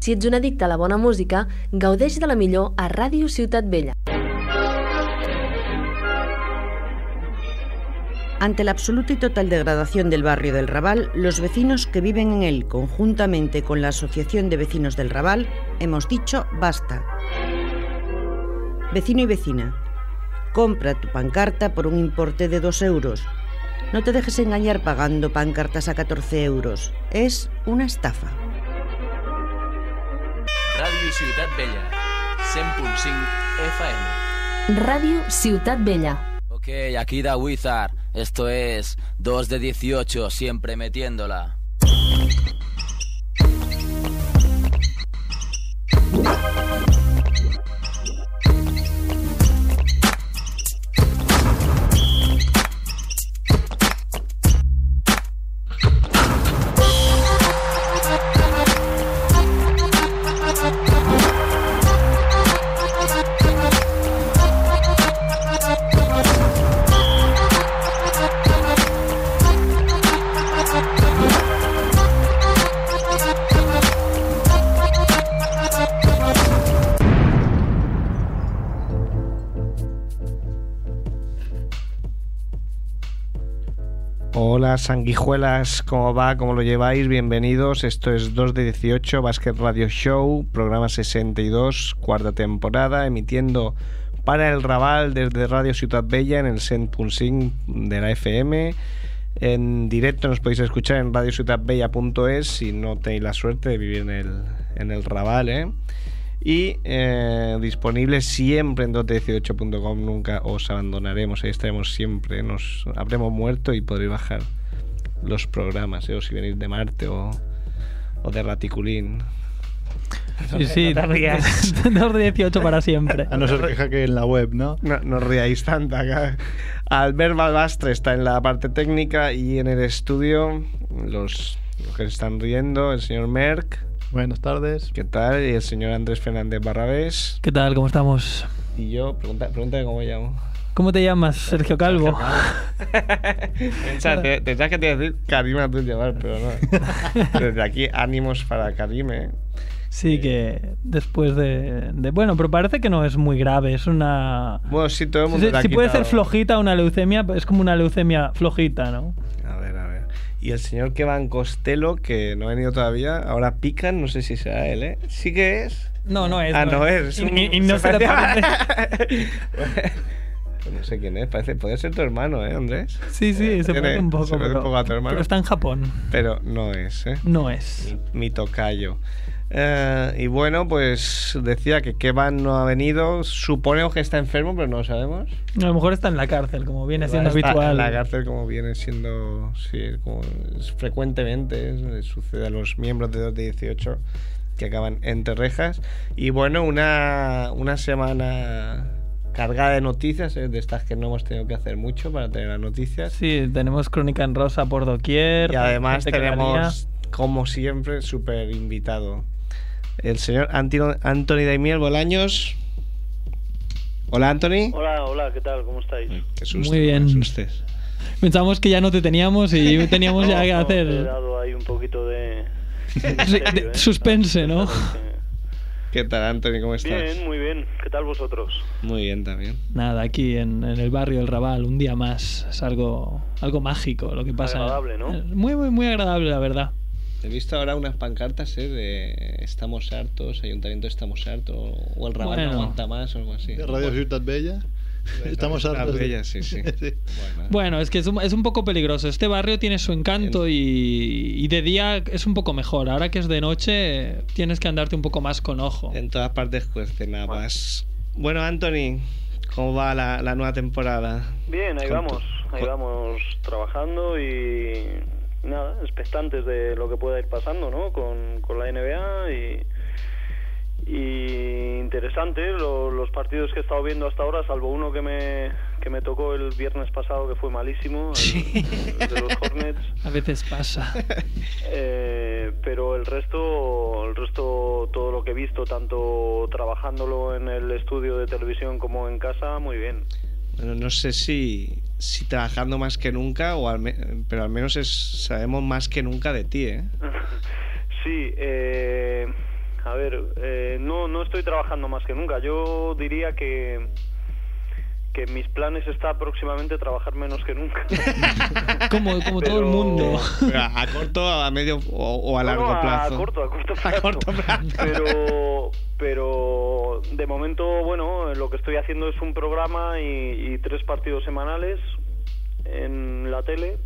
Si ets un addicte a la bona música, gaudeix de la millor a Ràdio Ciutat Vella. Ante la absoluta y total degradación del barrio del Raval, los vecinos que viven en él, conjuntamente con la Asociación de Vecinos del Raval, hemos dicho basta. Vecino y vecina, compra tu pancarta por un importe de 2 euros. No te dejes engañar pagando pancartas a 14 euros. Es una estafa. Ciutat Vella, 100.5 FM. Ràdio Ciutat Vella. Ok, aquí da Wizard. Esto es 2 de 18, siempre metiéndola. Hola sanguijuelas, ¿cómo va? ¿Cómo lo lleváis? Bienvenidos. Esto es 2 de 18 Basket Radio Show, programa 62, cuarta temporada, emitiendo para el Raval desde Radio Ciudad Bella en el 100.5 de la FM. En directo nos podéis escuchar en radiociudadbella.es si no tenéis la suerte de vivir en el, en el Raval, ¿eh? y eh, disponible siempre en 218.com. Nunca os abandonaremos, ahí estaremos siempre. Nos habremos muerto y podréis bajar los programas, ¿eh? o si venís de Marte o, o de Raticulín. Sí, sí, No te rías. 2 de 18 para siempre. A no ser que hackeen en la web, ¿no? No, no os riáis tanto acá. Albert Balbastre está en la parte técnica y en el estudio los, los que están riendo, el señor Merck. Buenas tardes. ¿Qué tal? Y el señor Andrés Fernández Barrabés. ¿Qué tal? ¿Cómo estamos? Y yo, pregunta, pregúntame cómo me llamo. ¿Cómo te llamas, Sergio Calvo? Pensaba, te- que te decir Karima tú llevar, pero no. Desde aquí, ánimos para Karime. Sí, que después de, de- Bueno, pero parece que no es muy grave, es una... Bueno, sí, todo el mundo. si puede ser flojita una leucemia, es como una leucemia flojita, ¿no? A ver, a ver. Y el señor que va en Costello, que no ha venido todavía, ahora pican, no sé si será él, ¿eh? Sí que es. No, no es. Ah, no es. Un- y- y no se parece. Pues no sé quién es, parece, puede ser tu hermano, ¿eh, Andrés? Sí, sí, se Tiene- parece un poco. se pero, un poco a tu hermano. pero está en Japón. Pero no es, ¿eh? No es. Mi, mi tocayo. Eh, y bueno, pues decía que Kevan no ha venido. Suponemos que está enfermo, pero no lo sabemos. A lo mejor está en la cárcel, como viene siendo Está habitual. En la cárcel, como viene siendo. Sí, como es frecuentemente es- sucede a los miembros de 2 de 18 que acaban entre rejas. Y bueno, una, una semana cargada de noticias, ¿eh? de estas que no hemos tenido que hacer mucho para tener las noticias. Sí, tenemos Crónica en Rosa por doquier. Y además tenemos, como siempre, súper invitado. El señor Antino- Anthony Daimiel Bolaños. Hola, Anthony. Hola, hola, ¿qué tal? ¿Cómo estáis? Qué susto, Muy bien. lía. Pensamos que ya no te teníamos y teníamos ya que No, no, He hacer dado ahí un poquito de... De- ¿eh? suspense, ¿no? ¿Qué tal, Anthony? ¿Cómo estás? Bien, muy bien. ¿Qué tal vosotros? Muy bien también. Nada, aquí en, en el barrio del Raval, un día más. Es algo, algo mágico lo que pasa. Agradable, ¿no? Es Muy, muy, muy agradable, la verdad. He visto ahora unas pancartas ¿eh? de Estamos hartos, Ayuntamiento Estamos hartos, o el Raval Bueno. no aguanta más o algo así. De Radio Ciutat Bella. Estamos Ah, hartos. de- bella, sí, sí. Bueno. Bueno, es que es un, es un poco peligroso. Este barrio tiene su encanto y, y de día es un poco mejor. Ahora que es de noche, tienes que andarte un poco más con ojo. En todas partes cuecen habas. Bueno, Anthony, ¿cómo va la, la nueva temporada? Bien, ahí Con tu- vamos. Ahí vamos trabajando y nada, expectantes de lo que pueda ir pasando, ¿no? Con, con la NBA y, y interesante lo- los partidos que he estado viendo hasta ahora, salvo uno que me, que me tocó el viernes pasado que fue malísimo, el- el de los Hornets. A veces pasa. Eh, pero el resto, el resto, todo lo que he visto, tanto trabajándolo en el estudio de televisión como en casa, muy bien. Bueno, no sé si, si trabajando más que nunca, o al me- pero al menos es, sabemos más que nunca de ti, ¿eh? Sí, eh, a ver. eh, no, no estoy trabajando más que nunca. Yo diría que que en mis planes está próximamente trabajar menos que nunca. Como, como todo el Pero- mundo. ¿A corto, a medio o, o a largo no, plazo? A corto, a corto plazo. A corto plazo. Pero, pero de momento, bueno, lo que estoy haciendo es un programa y, y tres partidos semanales en la tele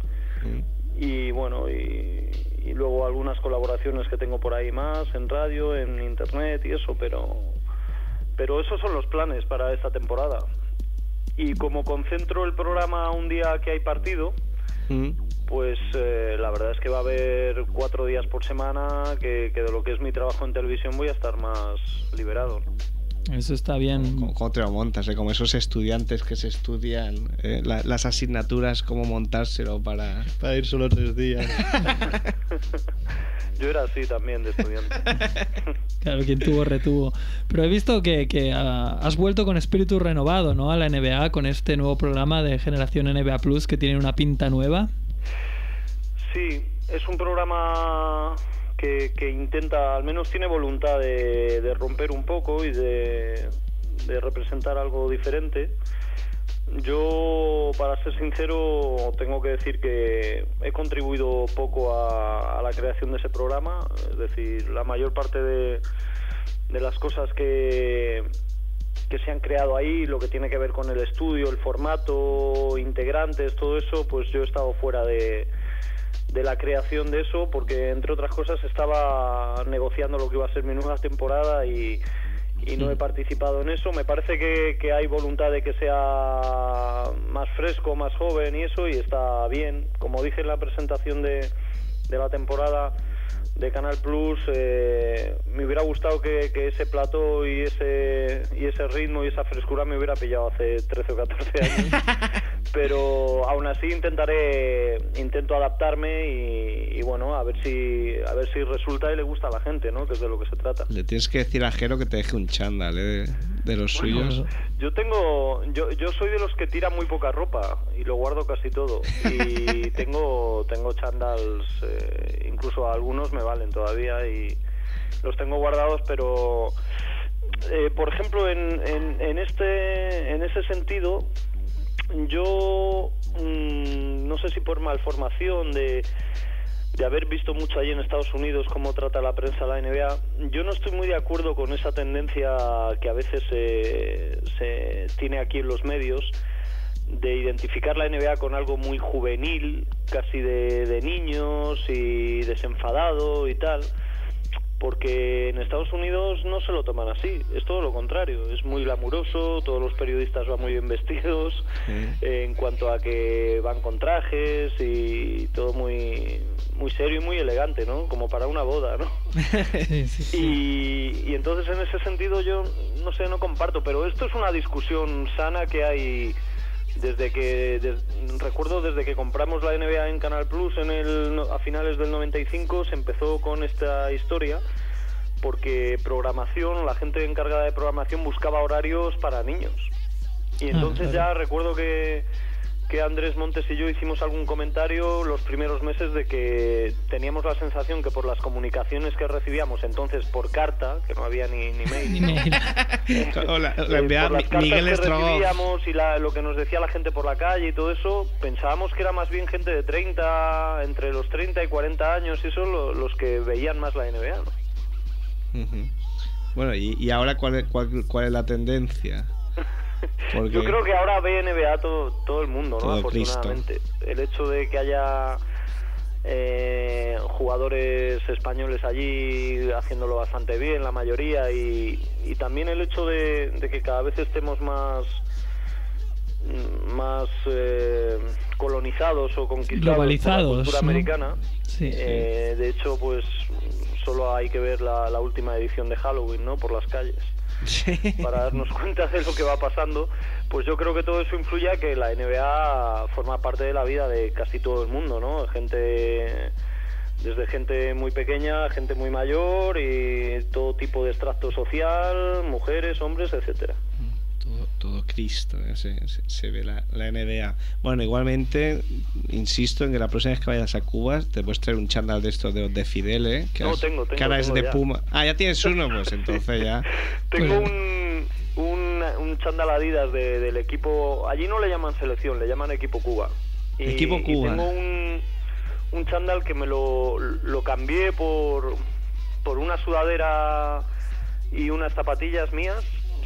y bueno, y, y luego algunas colaboraciones que tengo por ahí más en radio, en internet y eso, pero, pero esos son los planes para esta temporada. Y como concentro el programa un día que hay partido, Mm. pues eh, la verdad es que va a haber cuatro días por semana que, que de lo que es mi trabajo en televisión voy a estar más liberado. ¿no? Eso está bien. ¿Cómo, cómo te lo montas? eh? Como esos estudiantes que se estudian eh, la- las asignaturas, cómo montárselo para... Para ir solo tres días. Yo era así también de estudiante. Claro, quien tuvo, retuvo. Pero he visto que, que, ah, has vuelto con espíritu renovado, ¿no? A la NBA con este nuevo programa de Generación NBA Plus que tiene una pinta nueva. Sí, es un programa que, que intenta, al menos tiene voluntad de, de romper un poco y de, de representar algo diferente. Yo, para ser sincero, tengo que decir que he contribuido poco a, a la creación de ese programa. Es decir, la mayor parte de, de las cosas que, que se han creado ahí, lo que tiene que ver con el estudio, el formato, integrantes, todo eso, pues yo he estado fuera de, de la creación de eso porque, entre otras cosas, estaba negociando lo que iba a ser mi nueva temporada y, y no he participado en eso. Me parece que, que hay voluntad de que sea más fresco, más joven y eso, y está bien. Como dije en la presentación de, de la temporada de Canal Plus, eh, me hubiera gustado que, que ese plató y ese, y ese ritmo y esa frescura me hubiera pillado hace 13 o 14 años. Pero aún así intentaré, intento adaptarme y, y bueno, a ver si a ver si resulta y le gusta a la gente, ¿no? Que es de lo que se trata. Le tienes que decir a Jero que te deje un chándal eh, de, los suyos. Yo tengo, yo, yo soy de los que tiran muy poca ropa y lo guardo casi todo. Y tengo, tengo chandals, eh, incluso algunos me valen todavía y los tengo guardados, pero eh, por ejemplo en, en, en este, en ese sentido, yo mm, no sé si por malformación de de haber visto mucho allí en Estados Unidos cómo trata la prensa la NBA, yo no estoy muy de acuerdo con esa tendencia que a veces se, se tiene aquí en los medios de identificar la NBA con algo muy juvenil, casi de, de niños y desenfadado y tal, porque en Estados Unidos no se lo toman así, es todo lo contrario, es muy glamuroso, todos los periodistas van muy bien vestidos, eh, en cuanto a que van con trajes y todo muy muy serio y muy elegante, ¿no? Como para una boda, ¿no? Sí, sí, sí. Y, y entonces en ese sentido yo no sé, no comparto, pero esto es una discusión sana que hay desde que des- recuerdo desde que compramos la NBA en Canal Plus en el a finales del 95 se empezó con esta historia porque programación, la gente encargada de programación buscaba horarios para niños. Y entonces claro. ya recuerdo que que Andrés Montes y yo hicimos algún comentario los primeros meses de que teníamos la sensación que por las comunicaciones que recibíamos entonces por carta, que no había ni, ni mail, Ni ¿no? mail. O la, Eh, la enviaba por las Mi- cartas Miguel que recibíamos y la- lo que nos decía la gente por la calle y todo eso, pensábamos que era más bien gente de 30, entre los 30 y 40 años y eso lo- los que veían más la NBA. Bueno, y, y ahora cuál cuál, cuál es la tendencia? Porque Yo creo que ahora ve NBA todo, todo el mundo, ¿no? Cristo. Afortunadamente. El hecho de que haya eh, jugadores españoles allí haciéndolo bastante bien, la mayoría, y, y también el hecho de, de que cada vez estemos más más eh, colonizados o conquistados Globalizados, por la cultura ¿no? americana. Sí, sí. Eh, de hecho, pues solo hay que ver la, la última edición de Halloween, ¿no? Por las calles Sí. para darnos cuenta de lo que va pasando, pues yo creo que todo eso influye a que la NBA forma parte de la vida de casi todo el mundo, ¿no? Gente desde gente muy pequeña, gente muy mayor y todo tipo de extracto social, mujeres, hombres, etcétera. Todo, Cristo, ¿eh? se, se- se ve la, la NBA. Bueno, igualmente, insisto en que la próxima vez que vayas a Cuba te puedes traer un chándal de estos de, de Fidel, ¿eh? Que No, ahora es- tengo, tengo, que ahora es tengo de ya. Puma. Ah, ya tienes uno, pues entonces ya. Tengo Pues- un, un, un chándal Adidas de- del equipo. Allí no le llaman selección, le llaman equipo Cuba. Y, Equipo y Cuba. tengo un, un chándal que me lo, lo cambié por, por una sudadera y unas zapatillas mías.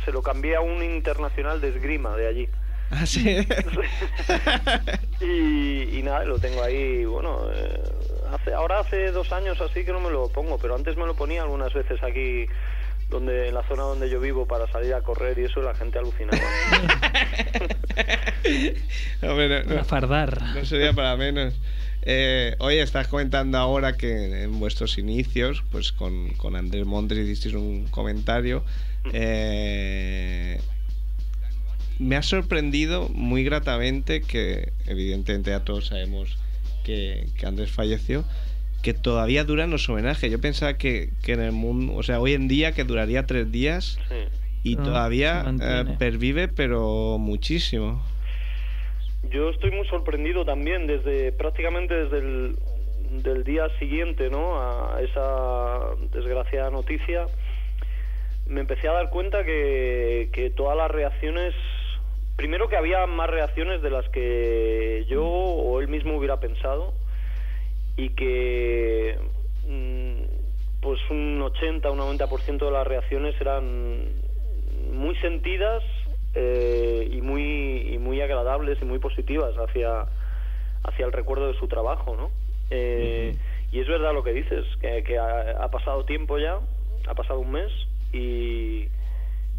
Se lo cambié a un internacional de esgrima de allí. Ah, sí. y, y nada, lo tengo ahí, bueno, eh, hace, ahora hace dos años así que no me lo pongo, pero antes me lo ponía algunas veces aquí, donde en la zona donde yo vivo para salir a correr y eso la gente alucinaba. Hombre, no- no- fardar. No sería para menos. Eh, oye, estás comentando ahora que en vuestros inicios, pues con, con Andrés Montes hicisteis un comentario. Eh, me ha sorprendido muy gratamente que, evidentemente, ya todos sabemos que, que Andrés falleció, que todavía duran los homenajes. Yo pensaba que, que en el mundo, o sea, hoy en día que duraría tres días Sí. y No, todavía eh, pervive, pero muchísimo. Yo estoy muy sorprendido también desde prácticamente desde el del día siguiente, ¿no? A esa desgraciada noticia, me empecé a dar cuenta que, que todas las reacciones, primero que había más reacciones de las que yo o él mismo hubiera pensado y que mm, pues un 80, un 90% de las reacciones eran muy sentidas eh, y muy y muy agradables y muy positivas hacia hacia el recuerdo de su trabajo, ¿no? Eh, Y es verdad lo que dices, que, que ha, ha pasado tiempo ya, ha pasado un mes y,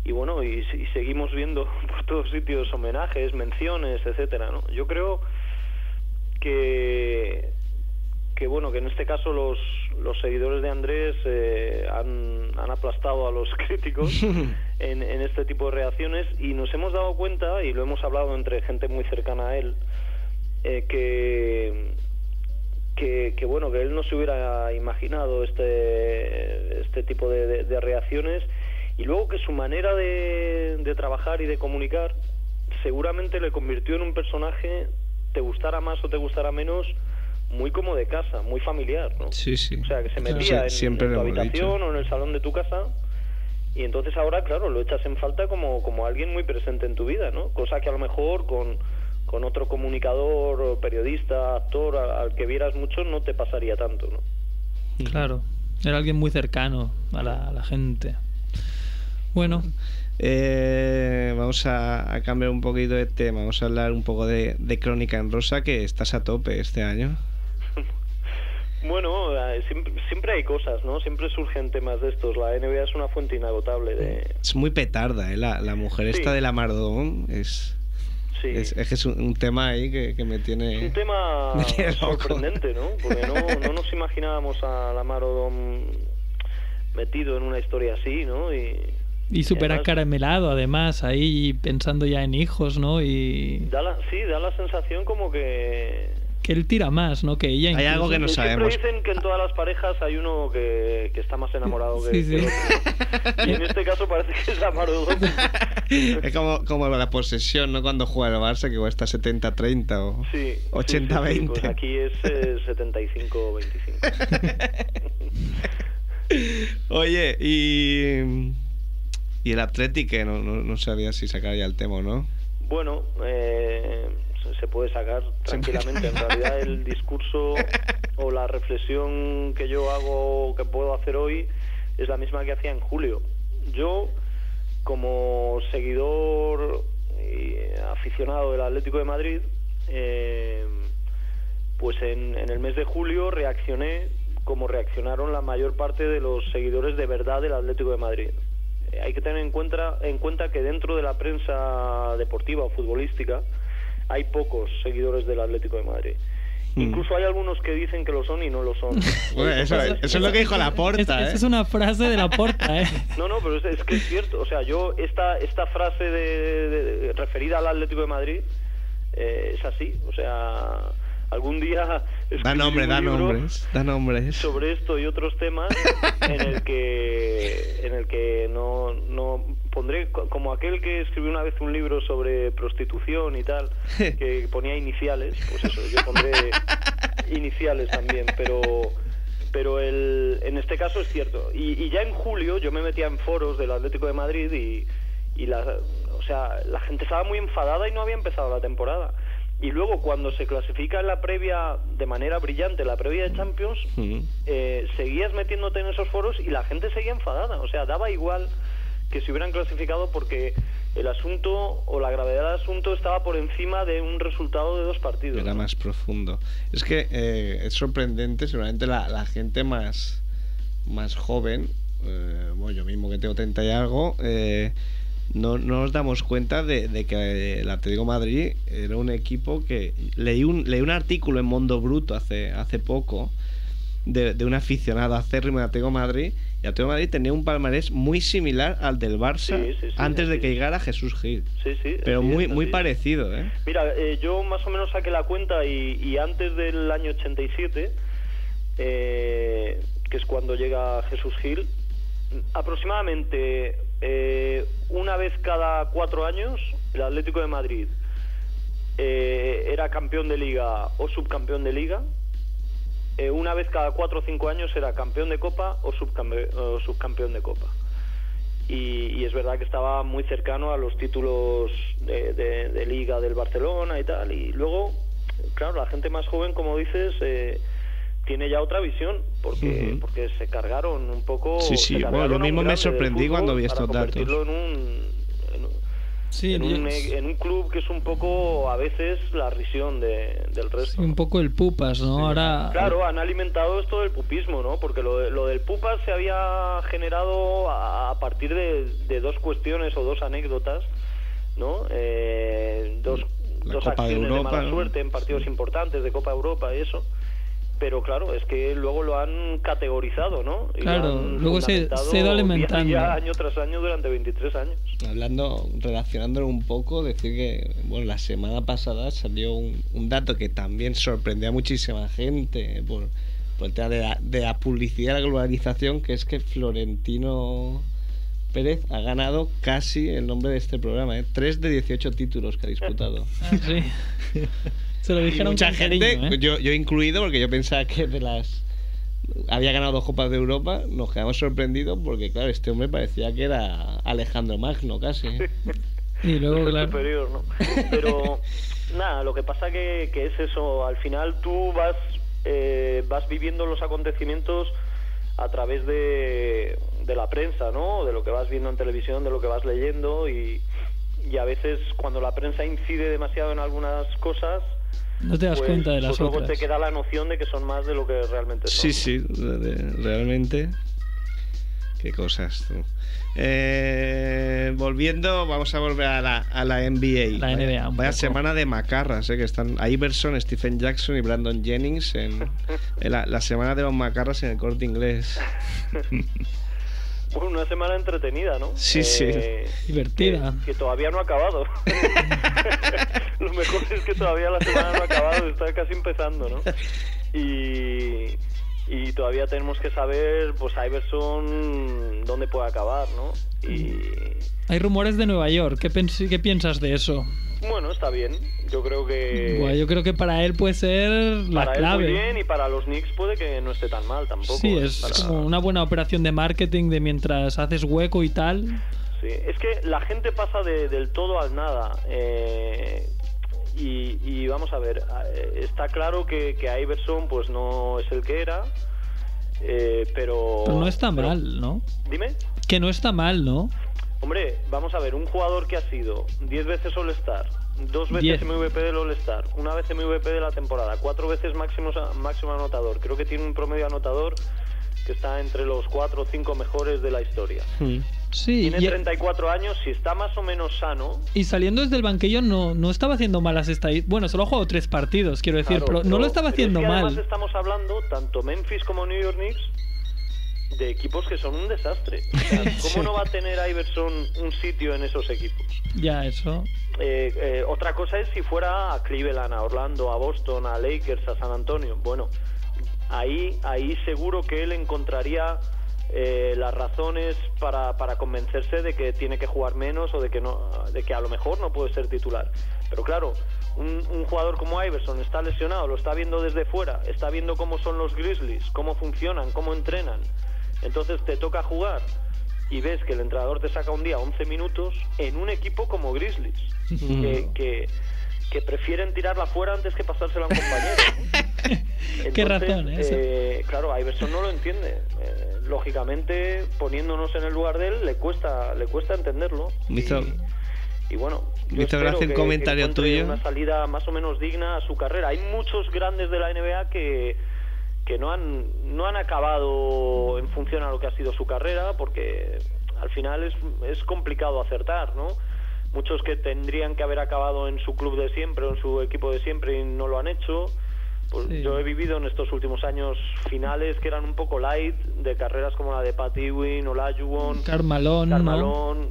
y bueno, y, y seguimos viendo por todos sitios homenajes, menciones, etcétera, ¿no? Yo creo que que bueno que en este caso los, los seguidores de Andrés eh, han, han aplastado a los críticos en, en este tipo de reacciones y nos hemos dado cuenta y lo hemos hablado entre gente muy cercana a él eh, que, que que bueno que él no se hubiera imaginado este este tipo de, de- de reacciones y luego que su manera de, de trabajar y de comunicar seguramente le convirtió en un personaje te gustara más o te gustara menos muy como de casa, muy familiar, ¿no? Sí, sí. O sea, que se metía en, siempre en tu habitación dicho. o en el salón de tu casa y entonces ahora, claro, lo echas en falta como, como alguien muy presente en tu vida, ¿no? Cosa que a lo mejor con, con otro comunicador, o periodista, actor, al que vieras mucho no te pasaría tanto, ¿no? Claro. Era alguien muy cercano a la, a la gente. Bueno, Eh, vamos a, a cambiar un poquito de tema. Vamos a hablar un poco de, de Crónica en Rosa, que estás a tope este año. Bueno, eh, siempre, siempre hay cosas, ¿no? Siempre surgen temas de estos. La NBA es una fuente inagotable de... Es muy petarda, ¿eh? La, la mujer Sí. esta de la Mardón es, Sí. es, es que es un, un tema ahí que, que me tiene... Es un tema tiene sorprendente, ¿no? Porque no, no nos imaginábamos a Lamar Odom metido en una historia así, ¿no? Y, y súper acaramelado además, ahí pensando ya en hijos, ¿no? Y Da la, sí, da la sensación como que... que él tira más, ¿no? Que ella Hay incluso. algo que no Siempre sabemos. dicen que en todas las parejas hay uno que, que está más enamorado que, Sí, que el sí. otro. Y en este caso parece que es Lamar Odom. Es como, como la posesión, ¿no? Cuando juega el Barça, que cuesta 70-30 o Sí, sí, 80-20. sí, sí, pues aquí es eh, 75-25. Oye, y... Y el Athletic, que no, no, no sabía si sacar ya el tema o no. Bueno, eh, se- puede sacar tranquilamente. En realidad el discurso o la reflexión que yo hago, que puedo hacer hoy, es la misma que hacía en julio. Yo, como seguidor y aficionado del Atlético de Madrid, eh, pues en, en el mes de julio reaccioné como reaccionaron la mayor parte de los seguidores de verdad del Atlético de Madrid. Eh, hay que tener en cuenta, en cuenta que dentro de la prensa deportiva o futbolística hay pocos seguidores del Atlético de Madrid. Hmm. Incluso hay algunos que dicen que lo son y no lo son. Bueno, eso, eso es lo que dijo la Es- porta, esa ¿eh? es una frase de la porta, ¿eh? No, no, pero es, es que es cierto. O sea, yo, esta, esta frase de, de- de- referida al Atlético de Madrid eh, es así. O sea, algún día. Da nombre, da nombres, da nombres. sobre esto y otros temas en el que en el que no, no pondré co- como aquel que escribió una vez un libro sobre prostitución y tal, que ponía iniciales, pues eso, yo pondré iniciales también, pero pero el, en este caso es cierto. Y, y ya en julio yo me metía en foros del Atlético de Madrid y, y la, o sea, la gente estaba muy enfadada y no había empezado la temporada. Y luego cuando se clasifica en la previa de manera brillante, la previa de Champions, eh, seguías metiéndote en esos foros y la gente seguía enfadada. O sea, daba igual que se hubieran clasificado porque el asunto o la gravedad del asunto estaba por encima de un resultado de dos partidos. Era ¿no? más profundo. Es que eh, es sorprendente, seguramente la, la gente más, más joven, eh, bueno, yo mismo que tengo 30 y algo, eh, no, no nos damos cuenta de, de que el Atlético Madrid era un equipo que... Leí un, leí un artículo en Mundo Bruto hace, hace poco de, de un aficionado acérrimo de Atlético Madrid y Atlético de Madrid tenía un palmarés muy similar al del Barça Sí, sí, sí, antes de que llegara Jesús Gil. Sí, sí. Pero muy, muy parecido, ¿eh? Mira, eh, yo más o menos saqué la cuenta y, y antes del año 87, eh, que es cuando llega Jesús Gil, aproximadamente eh, una vez cada cuatro años, el Atlético de Madrid eh, era campeón de liga o subcampeón de liga. Eh, una vez cada cuatro o cinco años era campeón de copa o, subcampe- o subcampeón de copa y, y es verdad que estaba muy cercano a los títulos de, de- de liga del Barcelona y tal y luego claro la gente más joven como dices eh, tiene ya otra visión porque porque se cargaron un poco Sí, sí, bueno, yo mismo me sorprendí cuando vi estos datos. en un- Sí, en, un, en un club que es un poco a veces la risión de- del resto sí, un poco el pupas, ¿no? Ahora. Claro, han alimentado esto del pupismo, ¿no? Porque lo, lo del pupas se había generado a, a partir de, de dos cuestiones o dos anécdotas, ¿no? Eh, dos dos de acciones de, Europa, mala ¿no? suerte en partidos importantes de Copa Europa y eso. Pero claro, es que luego lo han categorizado, ¿no? Y Claro, luego se- se ha ido día a alimentando. día, año tras año durante 23 años. Hablando, relacionándolo un poco, decir que bueno, la semana pasada salió un, un dato que también sorprendió a muchísima gente por, por el tema de la, de la publicidad y la globalización, que es que Florentino Pérez ha ganado casi el nombre de este programa, ¿eh? 3 de 18 títulos que ha disputado. Ah, sí. Se lo Y dijeron mucha con gente, cariño, ¿eh? yo, yo incluido, porque yo pensaba que de las había ganado dos copas de Europa, nos quedamos sorprendidos porque claro, este hombre parecía que era Alejandro Magno casi. ¿eh? Y luego, claro. superior, ¿no? Pero nada, lo que pasa que, que es eso, al final tú vas, eh, vas viviendo los acontecimientos a través de, de la prensa, ¿no? De lo que vas viendo en televisión, de lo que vas leyendo y, y a veces cuando la prensa incide demasiado en algunas cosas, No te das pues, cuenta de las pues luego otras. te queda la noción de que son más de lo que realmente son. Sí, sí, de- de- realmente. Qué cosas. tú. Eh, volviendo, vamos a volver a la, a la NBA. La NBA, Vaya, vaya semana de macarras, eh, que están Iverson, Stephen Jackson y Brandon Jennings en, en la, la semana de los macarras en el corte inglés. Bueno, una semana entretenida, ¿no? Sí, sí. Divertida. Que, que todavía no ha acabado. Lo mejor es que todavía la semana no ha acabado, está casi empezando, ¿no? Y, y todavía tenemos que saber, pues, Iverson dónde puede acabar, ¿no? Y Hay rumores de Nueva York. ¿Qué, qué piensas de eso? bueno, está bien. Yo creo que Buah, yo creo que para él puede ser la para él clave. muy bien y para los Knicks puede que no esté tan mal tampoco. Sí, ¿eh? es Para- como una buena operación de marketing de mientras haces hueco y tal. Sí, es que la gente pasa de- del todo al nada. eh, y, y vamos a ver, eh, está claro que, que Iverson pues no es el que era, eh, pero... Pero no está pero- mal, ¿no? Dime. Que no está mal, ¿no? Hombre, vamos a ver, un jugador que ha sido 10 veces All-Star, dos veces Diez. MVP del All-Star, una vez MVP de la temporada, cuatro veces máximo, máximo anotador. Creo que tiene un promedio anotador que está entre los cuatro o cinco mejores de la historia. Hmm. Sí, Tiene y, 34 años, si está más o menos sano, y saliendo desde el banquillo no, no estaba haciendo malas estadísticas. Bueno, solo ha jugado tres partidos, quiero decir, Claro, pero no lo estaba pero haciendo es que mal. Además estamos hablando, tanto Memphis como New York Knicks, de equipos que son un desastre. O sea, ¿Cómo Sí. no va a tener Iverson un sitio en esos equipos? Ya, eso. Eh, eh, otra cosa es si fuera a Cleveland, a Orlando, a Boston, a Lakers, a San Antonio. Bueno, ahí, ahí seguro que él encontraría eh, las razones para, para convencerse de que tiene que jugar menos o de que no de que a lo mejor no puede ser titular. Pero claro un, un jugador como Iverson está lesionado lo está viendo desde fuera está viendo cómo son los Grizzlies cómo funcionan cómo entrenan. Entonces te toca jugar y ves que el entrenador te saca un día 11 minutos en un equipo como Grizzlies que, que, que prefieren tirarla fuera antes que pasársela a un compañero Qué entonces, razón, ¿eh? Eso. eh, claro, Iverson no lo entiende. Eh, lógicamente, poniéndonos en el lugar de él, le cuesta, le cuesta entenderlo. Hizo- Y, y bueno, yo me hizo espero gracia un comentario que tuyo. Una salida más o menos digna a su carrera. Hay muchos grandes de la NBA que que no han no han acabado en función a lo que ha sido su carrera, porque al final es, es complicado acertar, ¿no? Muchos que tendrían que haber acabado en su club de siempre o en su equipo de siempre y no lo han hecho. Pues Sí. yo he vivido en estos últimos años finales que eran un poco light, de carreras como la de Pat Ewing, Olajuwon, Carmalón, ¿no? Carmalón.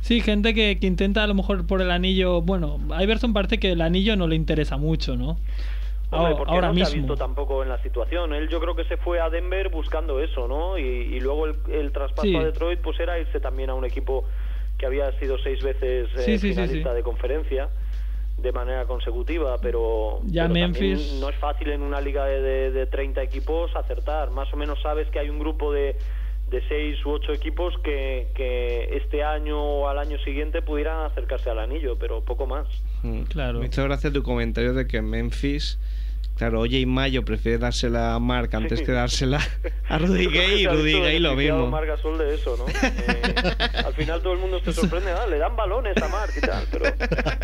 Sí, gente que, que intenta a lo mejor por el anillo. Bueno, a Iverson parece que el anillo no le interesa mucho, ¿no? Hombre, Ahora- porque ahora no se ha mismo. visto tampoco en la situación. Él yo creo que se fue a Denver buscando eso, ¿no? Y, y luego el, el traspaso Sí. a Detroit pues era irse también a un equipo que había sido seis veces eh, Sí, sí, finalista sí. de conferencia de manera consecutiva, pero, Ya pero Memphis- no es fácil en una liga de, de, de 30 equipos acertar. Más o menos sabes que hay un grupo de de seis u ocho equipos que, que este año o al año siguiente pudieran acercarse al anillo, pero poco más. Mm. Claro. Me hizo gracia tu comentario de que en Memphis, claro, Oye y Mayo prefiere dársela a Mark antes Sí. que dársela a Rudy Gay y Rudy Gay lo mismo. Marc Gasol de eso, ¿no? Eh, al final todo el mundo se sorprende, ah, le dan balones a Marc y tal, pero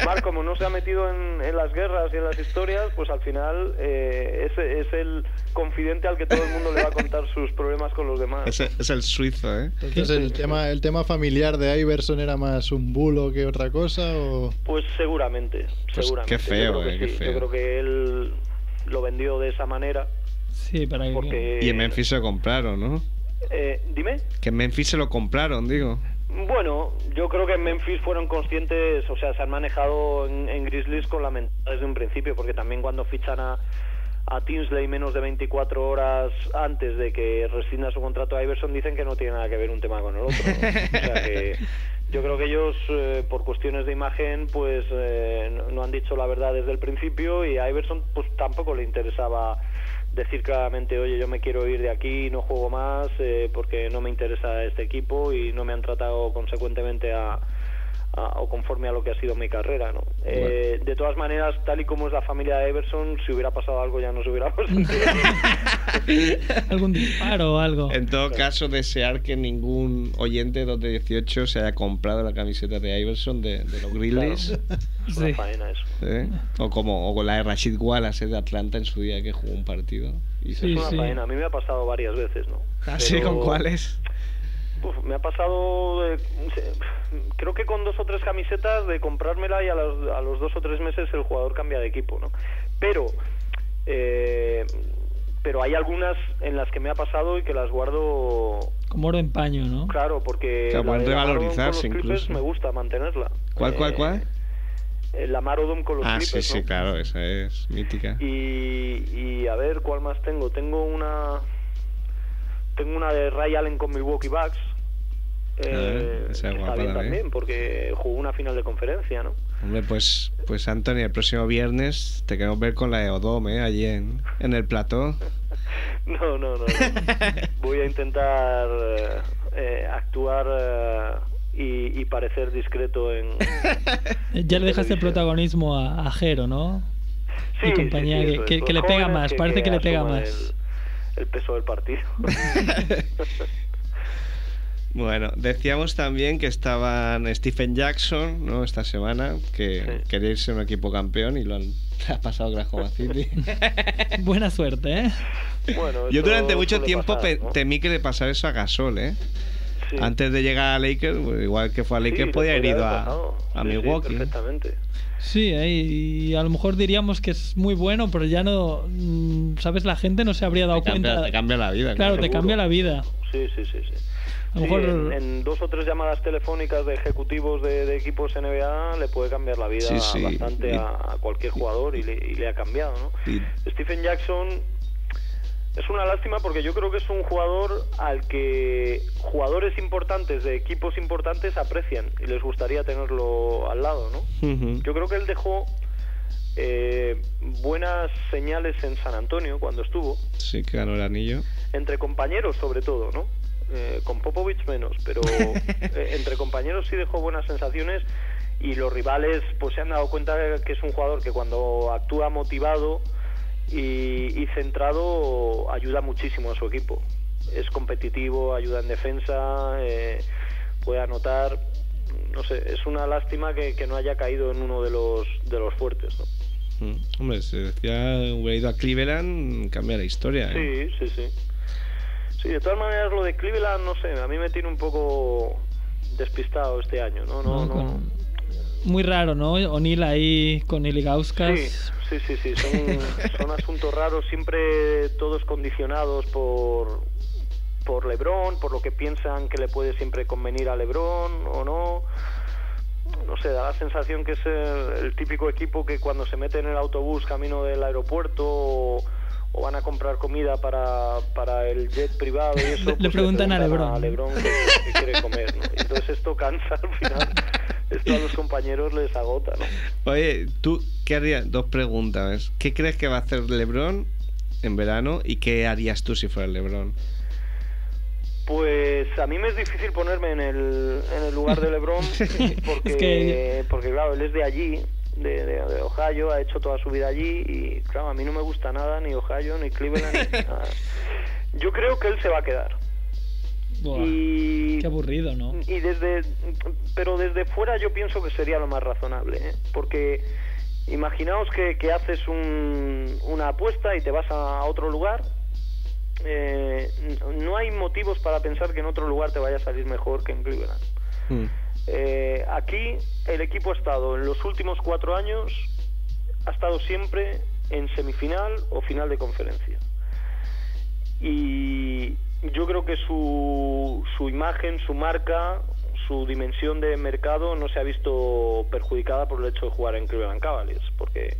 Marc como no se ha metido en, en las guerras y en las historias, pues al final eh, es, es el confidente al que todo el mundo le va a contar sus problemas con los demás. Es, es el suizo, ¿eh? Entonces, el tema, ¿el tema familiar de Iverson era más un bulo que otra cosa? O... Pues seguramente, Pues seguramente. qué feo, Yo creo que eh, qué sí. feo. Yo creo que él lo vendió de esa manera Sí, para que. porque... Y en Memphis se lo compraron, ¿no? Eh, Dime. Que en Memphis se lo compraron, digo. Bueno, yo creo que en Memphis fueron conscientes, o sea, se han manejado en, en Grizzlies con la mentalidad desde un principio, porque también cuando fichan a, a Tinsley menos de 24 horas antes de que rescinda su contrato a Iverson, dicen que no tiene nada que ver un tema con el otro. ¿no? O sea que yo creo que ellos, eh, por cuestiones de imagen, pues eh, no, han dicho la verdad desde el principio y a Iverson pues tampoco le interesaba decir claramente, oye, yo me quiero ir de aquí, no juego más eh, porque no me interesa este equipo y no me han tratado consecuentemente a, a- o conforme a lo que ha sido mi carrera, ¿no? Eh, de todas maneras, tal y como es la familia de Everson, si hubiera pasado algo ya nos hubiéramos. Algún disparo o algo. En todo caso, desear que ningún oyente de 2 de 18 se haya comprado la camiseta de Iverson de, de los Grizzlies. Es Sí. una faena eso. ¿eh? O como o con la de Rashid Wallace ¿eh? de Atlanta en su día que jugó un partido. Y se- Sí, es una sí. faena. A mí me ha pasado varias veces, ¿no? ¿Ah, sí? Pero- ¿Con cuáles? Uf, me ha pasado, eh, se- creo que con dos o tres camisetas de comprármela y a los, a los dos o tres meses el jugador cambia de equipo, ¿no? Pero, eh, pero hay algunas en las que me ha pasado y que las guardo, Como oro en paño, ¿no? claro, porque Que la de revalorizarse Clippers incluso. me gusta mantenerla. ¿Cuál, cuál, Eh, cuál? El Lamar Odom con los Ah, sí, sí, ¿no? claro, esa es mítica. Y, y a ver, ¿cuál más tengo? Tengo una tengo una de Ray Allen con Milwaukee Bucks. Eh, esa es está guapa bien también. porque jugó una final de conferencia, ¿no? Hombre, pues, pues Anthony, el próximo viernes te queremos ver con la de Odom, ¿eh? Allí en, en el plató. No, no, no. no. Voy a intentar eh, eh, actuar eh, y, y parecer discreto en... Eh, Ya le dejaste el protagonismo a, a Jero, ¿no? Sí, y compañía sí, sí, que- que- que le pega más, parece que le pega más. El, el peso del partido. Bueno, decíamos también que estaban Stephen Jackson, ¿no? Esta semana, que Sí. quería irse a un equipo campeón y lo han ha pasado Oklahoma City. Buena suerte, ¿eh? bueno, Yo durante mucho tiempo pasar, temí que le pasara eso a Gasol, ¿eh? Sí. Antes de llegar a Lakers, pues, igual que fue a Lakers, podía haber ido a, a Sí, sí, Milwaukee. perfectamente. Sí, eh, y a lo mejor diríamos que es muy bueno, pero ya no. mm, ¿Sabes? La gente no se habría dado te, cambia, cuenta. te cambia la vida. claro, te Seguro. cambia la vida. Sí, sí, sí, sí. A lo Sí, mejor. en, en dos o tres llamadas telefónicas de ejecutivos de, de equipos NBA le puede cambiar la vida Sí, sí. bastante Y- a, a cualquier jugador y le, y le ha cambiado, ¿no? Y- Stephen Jackson es una lástima porque yo creo que es un jugador al que jugadores importantes de equipos importantes aprecian y les gustaría tenerlo al lado, ¿no? Yo creo que él dejó eh, buenas señales en San Antonio cuando estuvo, Sí, que ganó el anillo. entre compañeros sobre todo, ¿no? Eh, con Popovich menos, pero eh, entre compañeros sí dejó buenas sensaciones y los rivales pues se han dado cuenta que es un jugador que cuando actúa motivado y, y centrado ayuda muchísimo a su equipo. Es competitivo, ayuda en defensa, eh, puede anotar. No sé, es una lástima que, que no haya caído en uno de los, de los fuertes, ¿no? Mm. Hombre, se decía, hubiera ido a Cleveland, cambia la historia. ¿eh? Sí, sí, sí. Sí, de todas maneras lo de Cleveland, no sé, a mí me tiene un poco despistado este año, ¿no? No, ¿no? Muy raro, ¿no? O'Neill ahí con Iligauskas. Sí, sí, sí, sí, son, son asuntos raros, siempre todos condicionados por, por LeBron, por lo que piensan que le puede siempre convenir a LeBron o no. No sé, da la sensación que es el, el típico equipo que cuando se mete en el autobús camino del aeropuerto o, o van a comprar comida para, para el jet privado y eso, Le- le pues preguntan a LeBron, a. LeBron qué, qué quiere comer, ¿no? Entonces esto cansa al final, esto a los compañeros les agota, ¿no? Oye, tú, ¿qué harías? Dos preguntas. ¿Qué crees que va a hacer LeBron en verano y qué harías tú si fueras LeBron? Pues a mí me es difícil ponerme en el, en el lugar de LeBron porque, Es que- porque claro, él es de allí, de, de- de Ohio, ha hecho toda su vida allí y claro, a mí no me gusta nada, ni Ohio, ni Cleveland, ni nada. Yo creo que él se va a quedar. Buah, Y, Qué aburrido, ¿no? y desde pero desde fuera yo pienso que sería lo más razonable ¿eh? porque imaginaos que, que haces un- una apuesta y te vas a otro lugar eh, no hay motivos para pensar que en otro lugar te vaya a salir mejor que en Cleveland Mm. Eh, aquí el equipo ha estado en los últimos cuatro años ha estado siempre en semifinal o final de conferencia y yo creo que su, su imagen, su marca, su dimensión de mercado no se ha visto perjudicada por el hecho de jugar en Cleveland Cavaliers, porque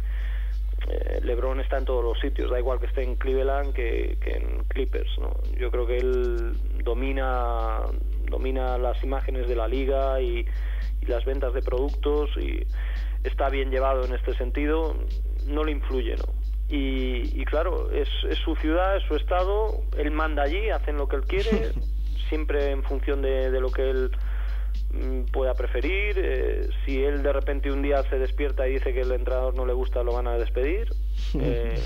eh, LeBron está en todos los sitios, da igual que esté en Cleveland que, que en Clippers, ¿no? Yo creo que él domina domina las imágenes de la liga y, y las ventas de productos y está bien llevado en este sentido, no le influye, ¿no? Y, y claro, es, es su ciudad, es su estado, él manda allí, hacen lo que él quiere, siempre en función de, de lo que él mm, pueda preferir. eh, si él de repente un día se despierta y dice que el entrenador no le gusta, lo van a despedir. Eh,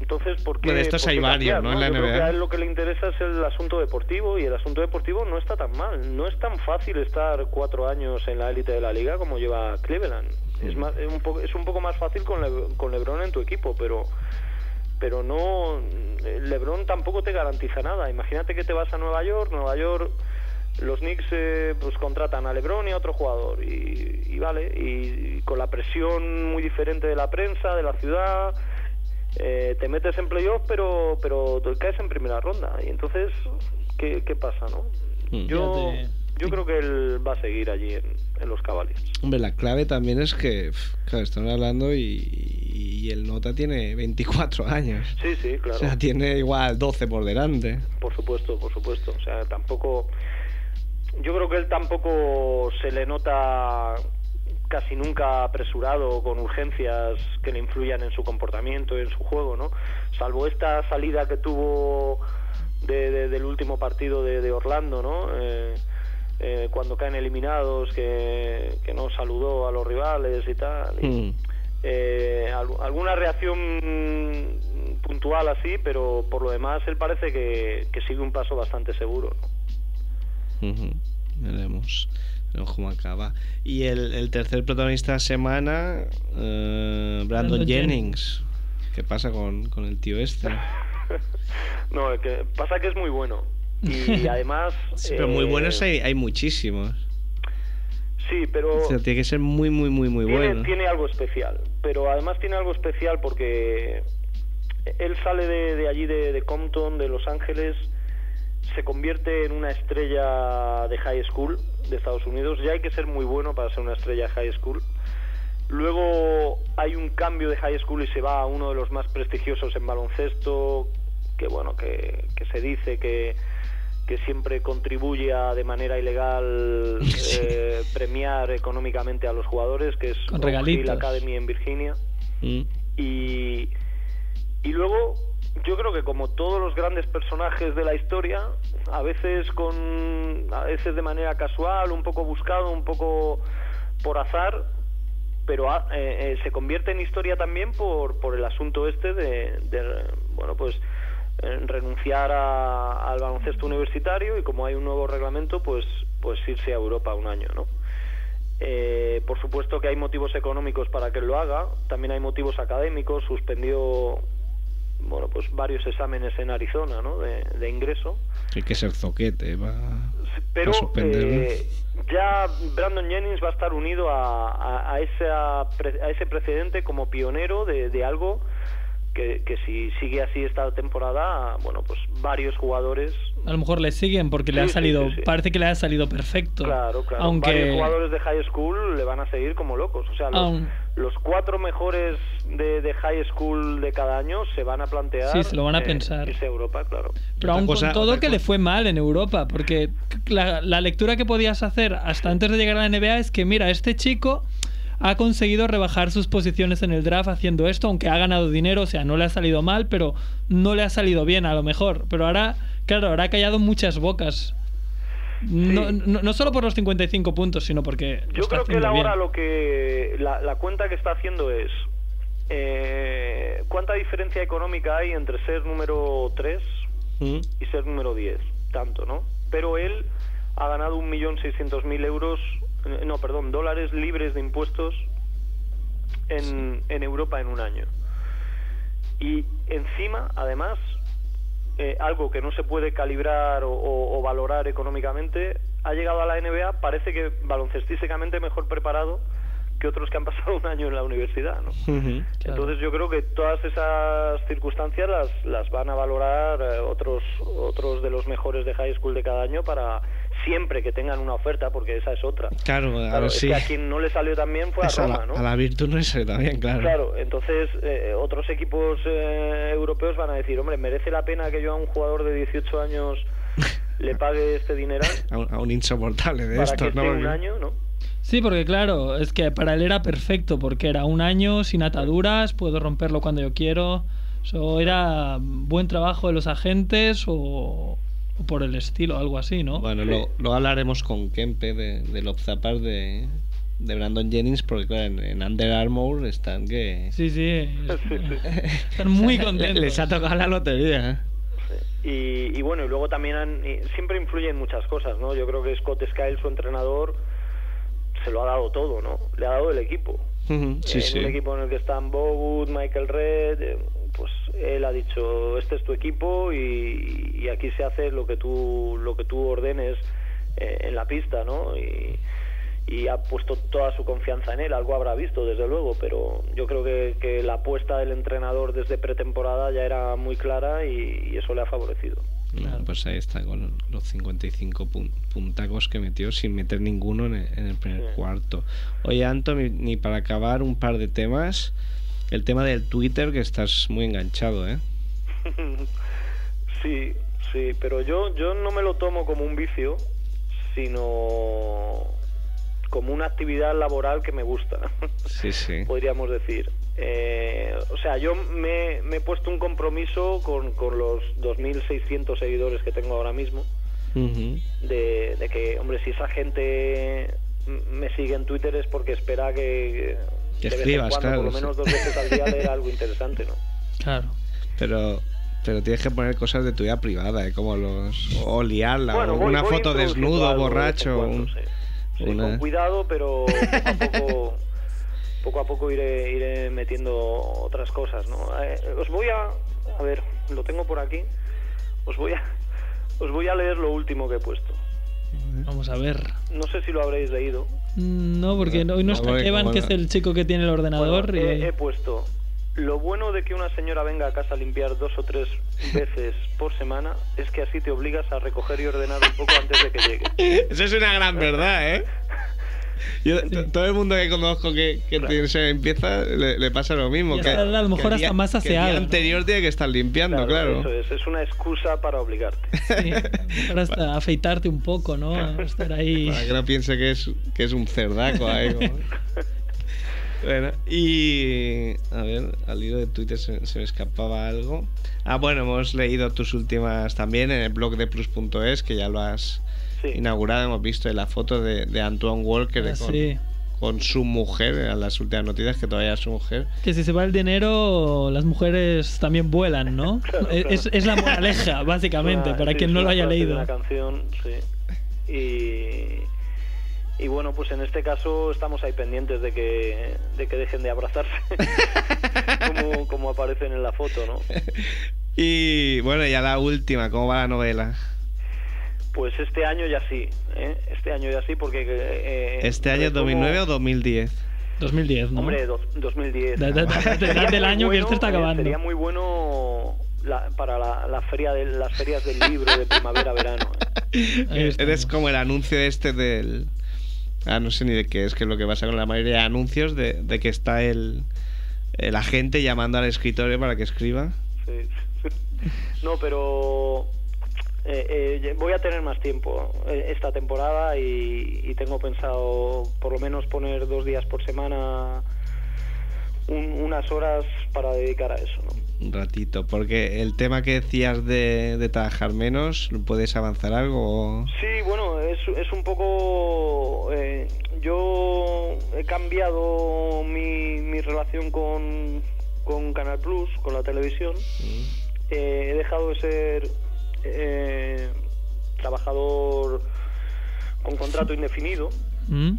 entonces, ¿por qué? Bueno, estos hay varios, ¿no? En la Yo creo NBA. que a él lo que le interesa es el asunto deportivo y el asunto deportivo no está tan mal. No es tan fácil estar cuatro años en la élite de la liga como lleva Cleveland. Es, más, es, un poco, es un poco más fácil con, Le- con LeBron en tu equipo, pero pero no LeBron tampoco te garantiza nada. Imagínate que te vas a Nueva York, Nueva York los Knicks eh, pues contratan a LeBron y a otro jugador y, y vale y, con la presión muy diferente de la prensa, de la ciudad eh, te metes en playoff pero pero te caes en primera ronda y entonces qué, qué pasa no Mm. yo Ya te- yo creo que él va a seguir allí en, en los Cavaliers Hombre, la clave también es que, claro, estamos hablando y, y el Nota tiene 24 años. sí sí claro O sea, tiene igual 12 por delante. Por supuesto, por supuesto. O sea, tampoco. Yo creo que él tampoco se le nota casi nunca apresurado con urgencias que le influyan en su comportamiento y en su juego, ¿no? Salvo esta salida que tuvo de- de- del último partido de, de Orlando, ¿no? Eh, eh, cuando caen eliminados, que, que no saludó a los rivales y tal. y- Mm. eh, al- alguna reacción puntual así, pero por lo demás él parece que, que sigue un paso bastante seguro. Veremos. Veremos cómo acaba. Y el, el tercer protagonista de la semana, eh, Brandon, Brandon Jennings. ¿Qué pasa con, con el tío este? no, que pasa que es muy bueno. Y además... Sí, pero muy eh, buenos hay, hay muchísimos. Sí, pero... O sea, tiene que ser muy, muy, muy, muy tiene, bueno. tiene algo especial, pero además tiene algo especial porque él sale de, de allí, de, de Compton, de Los Ángeles, se convierte en una estrella de high school de Estados Unidos. Ya hay que ser muy bueno para ser una estrella de high school. Luego hay un cambio de high school y se va a uno de los más prestigiosos en baloncesto, que bueno, que, que se dice que, que siempre contribuye a de manera ilegal eh, premiar económicamente a los jugadores, que es Con regalitos. Academy en Virginia. Mm. Y, y luego yo creo que como todos los grandes personajes de la historia, a veces con a veces de manera casual, un poco buscado, un poco por azar, pero ah, eh, eh, se convierte en historia también por, por el asunto este de, de, bueno pues renunciar a- al baloncesto universitario y como hay un nuevo reglamento pues pues irse a Europa un año no Eh, por supuesto que hay motivos económicos para que lo haga también hay motivos académicos suspendió bueno pues varios exámenes en Arizona no de, de ingreso. Hay que ser zoquete, va. pero a eh, ya Brandon Jennings va a estar unido a, a, a esa a ese precedente como pionero de, de algo que, que si sigue así esta temporada, bueno, pues varios jugadores, A lo mejor le siguen porque le Sí, ha sí, salido, sí, sí. parece que le ha salido perfecto. claro, claro, Aunque varios jugadores de high school le van a seguir como locos. O sea, los, Aun- los cuatro mejores de, de high school de cada año se van a plantear Sí, se lo van a eh, pensar. irse a Europa, claro. Pero aún con todo que le fue mal en Europa, porque la, la lectura que podías hacer hasta antes de llegar a la NBA es que, mira, este chico ha conseguido rebajar sus posiciones en el draft haciendo esto, aunque ha ganado dinero, o sea, no le ha salido mal, pero no le ha salido bien a lo mejor. Pero ahora, claro, ahora ha callado muchas bocas. No, no, no solo por los 55 puntos, sino porque... Yo está creo que él bien. ahora lo que la, la cuenta que está haciendo es eh, cuánta diferencia económica hay entre ser número 3 Mm. y ser número 10, tanto, ¿no? Pero él ha ganado 1.600.000 euros, no, perdón, dólares libres de impuestos en, en Europa en un año. Y encima, además, eh, algo que no se puede calibrar o, o- o valorar económicamente, ha llegado a la NBA, parece que baloncestísticamente mejor preparado que otros que han pasado un año en la universidad, ¿no? Claro. Entonces yo creo que todas esas circunstancias las, las van a valorar eh, otros otros de los mejores de high school de cada año para siempre que tengan una oferta, porque esa es otra. Claro, a Claro, ver es si. que a quien no le salió tan bien fue a es a, Roma, la, ¿no? a la virtud no se también, claro. Claro, entonces eh, otros equipos eh, europeos van a decir, hombre, merece la pena que yo a un jugador de 18 años le pague este dinero A, un, a un insoportable de que ¿no? un año, ¿no? Sí, porque claro, es que para él era perfecto, porque era un año sin ataduras, puedo romperlo cuando yo quiero. Eso era buen trabajo de los agentes o, o por el estilo, algo así, ¿no? Bueno, lo, lo hablaremos con Kempe de, de los zapas de, de Brandon Jennings, porque claro, en, en Under Armour están que. Sí, sí. Sí, sí. Están muy contentos. Les ha tocado la lotería. ¿eh? Y, y bueno, y luego también han- y siempre influyen muchas cosas, ¿no? Yo creo que Scott Skiles, su entrenador, se lo ha dado todo, ¿no? Le ha dado el equipo. Sí, en sí. un equipo en el que están Bogut, Michael Red, eh, pues él ha dicho, este es tu equipo y, y aquí se hace lo que tú, lo que tú ordenes eh, en la pista, ¿no? Y, y ha puesto toda su confianza en él, algo habrá visto desde luego, pero yo creo que, que la apuesta del entrenador desde pretemporada ya era muy clara y, y eso le ha favorecido. Bueno, Pues ahí está, con los 55 pun- puntacos que metió sin meter ninguno en el, en el primer Sí. cuarto. Oye, Anto, ni, ni para acabar un par de temas. El tema del Twitter, que estás muy enganchado, ¿eh? Sí, sí, pero yo, yo no me lo tomo como un vicio, sino como una actividad laboral que me gusta, Sí, sí. podríamos decir. Eh, o sea, yo me, me he puesto un compromiso con, con los 2.600 seguidores que tengo ahora mismo, de, de que, hombre, si esa gente me sigue en Twitter es porque espera que, Que de vez en escribas, cuando, claro, por lo sí. menos dos veces al día, leer algo interesante, ¿no? Claro. Pero, pero tienes que poner cosas de tu vida privada, ¿eh? Como los... O liarla, Bueno, o voy- una voy foto desnudo, algo borracho. cuando, un- sí. Sí, una- con cuidado, pero poco a poco, poco, a poco iré, iré metiendo otras cosas, ¿no? Eh, os voy a... A ver, lo tengo por aquí. Os voy a... Os voy a leer lo último que he puesto. Vamos a ver. No sé si lo habréis leído. No, porque No, hoy no no, está Evan, que es el chico que tiene el ordenador. Bueno, y- he, he puesto... Lo bueno de que una señora venga a casa a limpiar dos o tres veces por semana es que así te obligas a recoger y ordenar un poco antes de que llegue. Eso es una gran verdad, ¿eh? Yo, todo el mundo que conozco que, que tiene- se empieza le, le pasa lo mismo. Que, a lo mejor que el hasta más el aseado, ¿no? anterior tiene que estar limpiando, claro. Eso es, es una excusa para obligarte. Sí, para hasta afeitarte un poco, ¿no? Estar ahí. Para que no piense que es, que es un cerdaco ahí. como- bueno, y. A ver, al hilo de Twitter se, se me escapaba algo. Ah, bueno, hemos leído tus últimas también en el blog de plus.es, que ya lo has Sí. inaugurado. Hemos visto la foto de, de Antoine Walker Ah, con, sí. con su mujer, eran las últimas noticias, que todavía es su mujer. Que si se va el dinero, las mujeres también vuelan, ¿no? Claro, Es, claro. es- es la moraleja, básicamente, Una- para sí, quien no lo haya leído. Una canción, sí. Y, y bueno, pues en este caso estamos ahí pendientes de que, de que dejen de abrazarse, como, como aparecen en la foto, ¿no? Y bueno, ya la última, ¿cómo va la novela? Pues este año ya sí, ¿eh? Este año ya sí, porque... eh, ¿Este año retomo- 2009 o 2010? 2010, ¿no? Hombre, do- 2010. Da- da- da- da- Sería da- del muy año que esto está eh, acabando. Sería muy bueno la- para la, la feria de, las ferias del libro de primavera-verano. ¿eh? Estamos. Eres como el anuncio este del... Ah, no sé ni de qué es, que es lo que pasa con la mayoría de anuncios, de, de que está el, el agente llamando al escritorio para que escriba. Sí. No, pero eh, eh, voy a tener más tiempo eh, esta temporada y, y tengo pensado por lo menos poner dos días por semana un- unas horas para dedicar a eso. ¿no? Un ratito, porque el tema que decías de, de trabajar menos, ¿puedes avanzar algo? Sí, bueno, es, es un poco... eh, yo he cambiado mi, mi relación con, con Canal Plus, con la televisión. Eh, he dejado de ser eh, trabajador con contrato indefinido ¿Mm?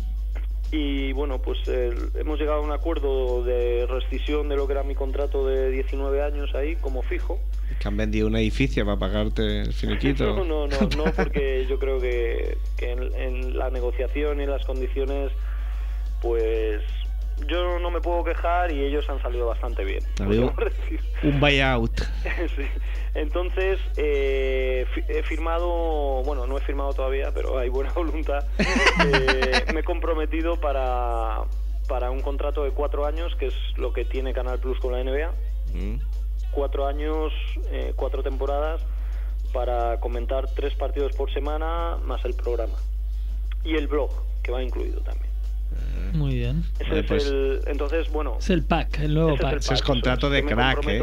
y bueno, pues hemos llegado a un acuerdo de rescisión de lo que era mi contrato de 19 años ahí como fijo. Que han vendido un edificio para pagarte el finiquito. No, no, no, no, porque yo creo que, que en, en la negociación y en las condiciones, pues yo no me puedo quejar y ellos han salido bastante bien. Un buyout. Sí. Entonces, eh, he firmado, bueno, no he firmado todavía, pero hay buena voluntad. Eh, me he comprometido para, para un contrato de cuatro años, que es lo que tiene Canal Plus con la NBA. Mm. Cuatro años, eh, cuatro temporadas, para comentar tres partidos por semana, más el programa. Y el blog, que va incluido también. Muy bien. Ese Vale, es pues- el, entonces, bueno, Es el pack, el nuevo Ese es pack. Eso es contrato de crack, ¿eh?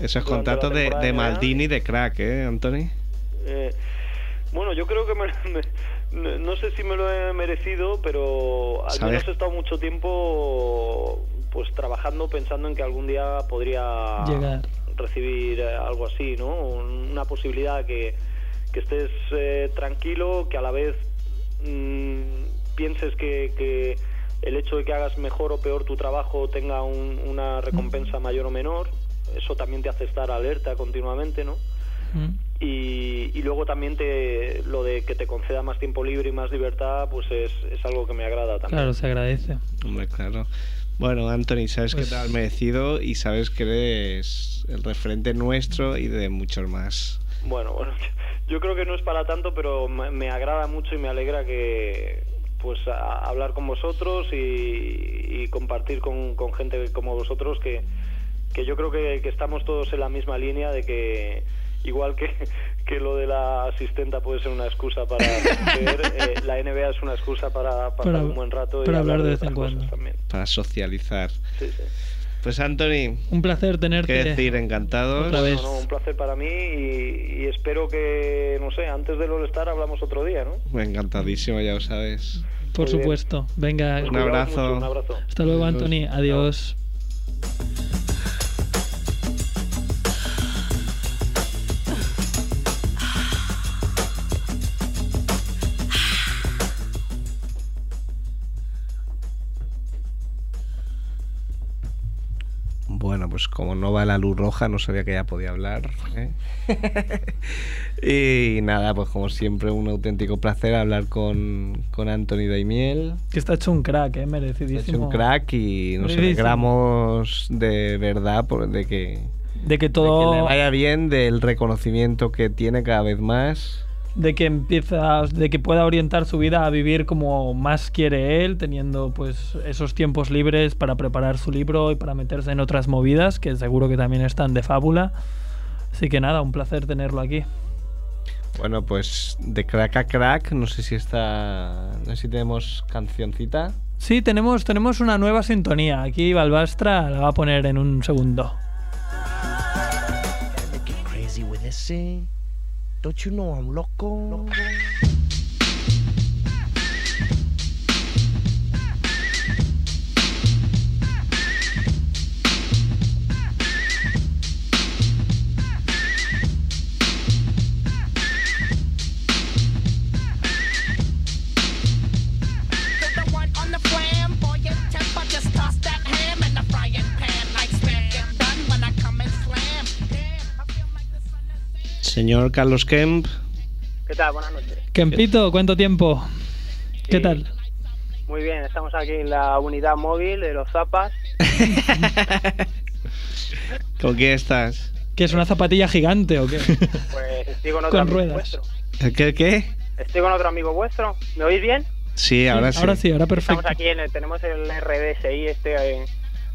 Eso es contrato de, de. Maldini de crack, ¿eh, Anthony? Eh, bueno, yo creo que me- me- no- sé si me lo he merecido, pero al ¿Sabes? menos he estado mucho tiempo pues trabajando pensando en que algún día podría Llegar. recibir eh, algo así, ¿no? Una posibilidad que, que estés eh, tranquilo, que a la vez mm, pienses que, que el hecho de que hagas mejor o peor tu trabajo tenga un- una recompensa mayor o menor. Eso también te hace estar alerta continuamente, ¿no? ¿Mm? Y, y luego también te, lo de que te conceda más tiempo libre y más libertad, pues es, es algo que me agrada también. Claro, se agradece. Hombre, claro. Bueno, Anthony, sabes Pues- que te has merecido y sabes que eres el referente nuestro y de muchos más. Bueno, bueno, yo creo que no es para tanto, pero me, me agrada mucho y me alegra que pues a- hablar con vosotros y, y compartir con, con gente como vosotros que, que yo creo que, que estamos todos en la misma línea de que igual que, que lo de la asistenta puede ser una excusa para ver, eh, la NBA es una excusa para pasar Para- un buen rato y para hablar de vez en cuando. también. Para socializar. Sí, sí. Pues Anthony, Un placer tenerte. qué decir, encantados. Otra vez. No, no, un placer para mí y, y espero que, no sé, antes del All-Star hablamos otro día, ¿no? Encantadísimo, ya lo sabes. Por Muy bien. supuesto. Venga. Pues Un abrazo. mucho, un abrazo. Hasta luego, Anthony. Adiós. Pues como no va la luz roja, no sabía que ya podía hablar. ¿eh? y nada, pues como siempre, un auténtico placer hablar con, con Anthony Daimiel. Que está hecho un crack, ¿eh? Merecidísimo. un crack y nos Merecidísimo. alegramos de verdad por, de, que, De que de que todo. le vaya bien, del reconocimiento que tiene cada vez más. De que empieza, de que pueda orientar su vida a vivir como más quiere él, teniendo pues esos tiempos libres para preparar su libro y para meterse en otras movidas que seguro que también están de fábula. Así que nada, un placer tenerlo aquí. Bueno, pues de crack a crack, no sé si está. No sé si tenemos cancioncita. Sí, tenemos, tenemos una nueva sintonía. Aquí Balbastra la va a poner en un segundo. Don't you know I'm loco? loco. Señor Carlos Kemp. ¿Qué tal? Buenas noches. Kempito, ¿cuánto tiempo? ¿Qué tal? Muy bien, estamos aquí en la unidad móvil de los zapas. ¿Con quién estás? ¿Qué es una zapatilla gigante o qué? Pues estoy con otro Con amigo ruedas. vuestro. ¿El qué? qué? Estoy con otro amigo vuestro. ¿Me oís bien? Sí, ahora sí. Ahora sí, ahora perfecto. Estamos aquí en el, tenemos el RDSI este eh,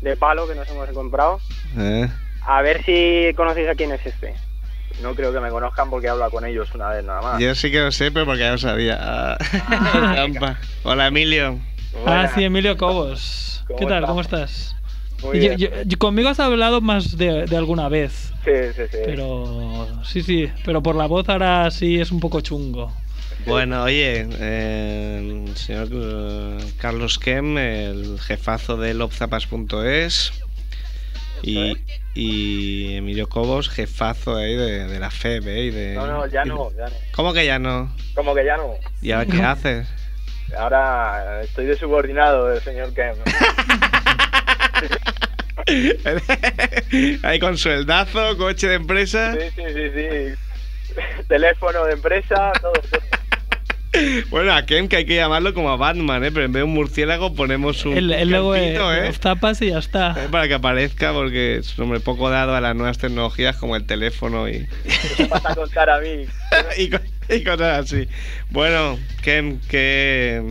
de palo que nos hemos comprado. Eh, A ver si conocéis a quién es este. No creo que me conozcan porque he hablado con ellos una vez nada más. Yo sí que lo sé, pero porque ya lo sabía. Ah. Hola, Emilio. Ah, Buenas. sí, Emilio Cobos. ¿Cómo ¿Qué tal? ¿Cómo estás? Muy Yo- bien. yo- yo- conmigo has hablado más de, de alguna vez, Sí, sí, sí. pero sí, sí, pero por la voz ahora sí es un poco chungo. Bueno, oye, eh, señor eh, Carlos Kem, el jefazo de lobzapas.es y, y Emilio Cobos, jefazo ahí de, de la FEB. eh, y de, No, no, ya no, ya no. ¿Cómo que ya no? Como que ya no. ¿Y ahora qué haces? Ahora estoy de subordinado del señor Kem. ahí con sueldazo, coche de empresa. Sí, sí, sí, sí. Teléfono de empresa, todo. todo. Bueno, a Kem que hay que llamarlo como a Batman, ¿eh? pero en vez de un murciélago ponemos un El, el logo de, ¿eh? los tapas y ya está. Eh, Para que aparezca, porque es un hombre poco dado a las nuevas tecnologías como el teléfono y, ¿Qué vas a contar a mí? y, y cosas así. Bueno, Kem, que,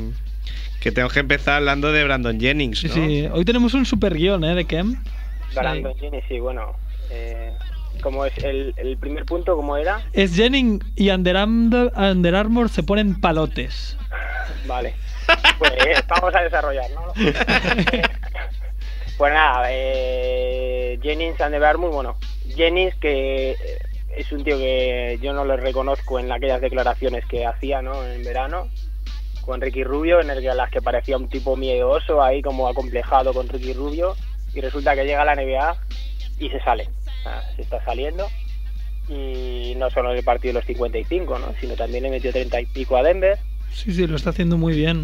que tenemos que empezar hablando de Brandon Jennings, Sí, ¿no? sí. Hoy tenemos un super guion, ¿eh? De Kem. Brandon Jennings, sí, bueno. Eh, como es el, el primer punto, ¿cómo era? Es Jennings y Under Armour, Under Armour se ponen palotes. Vale. Pues eh, vamos a desarrollar, ¿no? pues nada, eh, Jennings the muy bueno. Jennings que eh, es un tío que yo no le reconozco en aquellas declaraciones que hacía, ¿no? En verano con Ricky Rubio, en el que las que parecía un tipo miedoso ahí como acomplejado con Ricky Rubio y resulta que llega a la NBA y se sale. Se está saliendo y no solo en el partido de los 55, ¿no? sino también le metió 30 y pico a Denver. Sí, sí, lo está haciendo muy bien.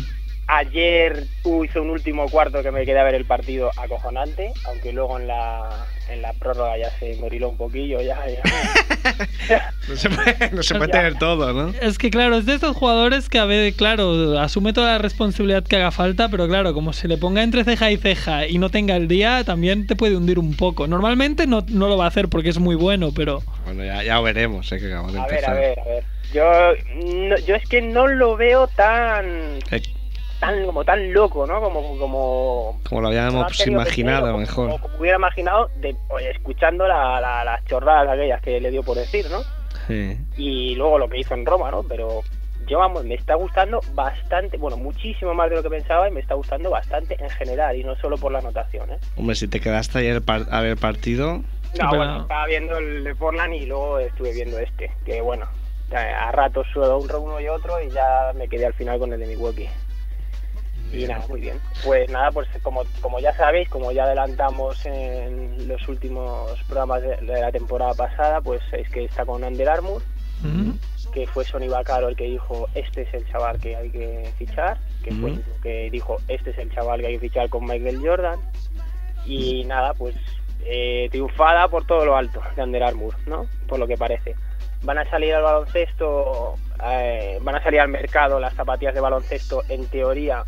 Ayer uh, hizo un último cuarto que me quedé a ver el partido acojonante, aunque luego en la, en la prórroga ya se moriló un poquillo, ya, ya. No se puede, no se puede tener todo, ¿no? Es que claro, es de esos jugadores que a veces, claro, asume toda la responsabilidad que haga falta, pero claro, como se le ponga entre ceja y ceja y no tenga el día, también te puede hundir un poco. Normalmente no, no lo va a hacer porque es muy bueno, pero Bueno, ya, ya veremos, ¿eh? Que acabamos de A ver, a ver, a ver. Yo, no- yo es que no lo veo tan, Eh, tan como tan loco, ¿no? Como, como como lo habíamos imaginado, mejor. como hubiera imaginado de, oye, escuchando la- la- las chorradas aquellas que le dio por decir, ¿no? Sí. y luego lo que hizo en Roma, ¿no? Pero yo, vamos, me está gustando bastante, bueno, muchísimo más de lo que pensaba y me está gustando bastante en general y no solo por la anotación, ¿eh? Hombre, si te quedaste ayer a ver partido, No, pero- bueno, estaba viendo el de Portland y luego estuve viendo este, que bueno, a ratos suelo un uno y otro y ya me quedé al final con el de Milwaukee. Y nada, muy bien. Pues nada, pues como, como ya sabéis, como ya adelantamos en los últimos programas de, de la temporada pasada, pues es que está con Under Armour, mm, que fue Sonny Vaccaro el que dijo este es el chaval que hay que fichar, que fue el Ujú. mismo que dijo este es el chaval que hay que fichar con Michael Jordan y nada pues eh, triunfada por todo lo alto de Under Armour, ¿no? Por lo que parece. Van a salir al baloncesto, eh, van a salir al mercado las zapatillas de baloncesto en teoría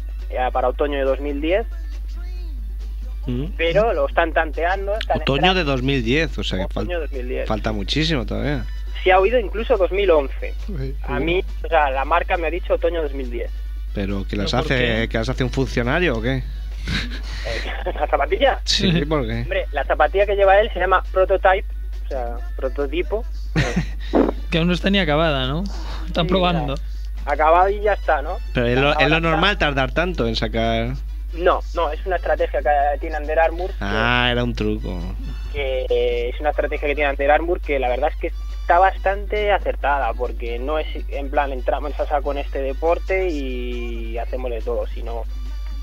para otoño de 2010, ¿Mm? pero lo están tanteando. Están otoño de esperando- 2010, o sea que fal- de 2010. falta muchísimo todavía. se ha oído incluso 2011. Uy, A mí, o sea, la marca me ha dicho otoño 2010. Pero que las ¿Pero por hace, qué? que las hace un funcionario o qué? Eh, ¿La zapatilla? Sí, ¿por qué? Hombre, la zapatilla que lleva él se llama Prototype, o sea, prototipo. Que aún no está ni acabada, ¿no? Están Sí, probando. Acabado y ya está, ¿no? Pero es lo, es lo normal tardar tanto en sacar. No, no, es una estrategia que tiene Under Armour. que- Ah, era un truco. que es una estrategia que tiene Under Armour que la verdad es que está bastante acertada porque no es en plan entramos a saco en este deporte y hacemos de todo, sino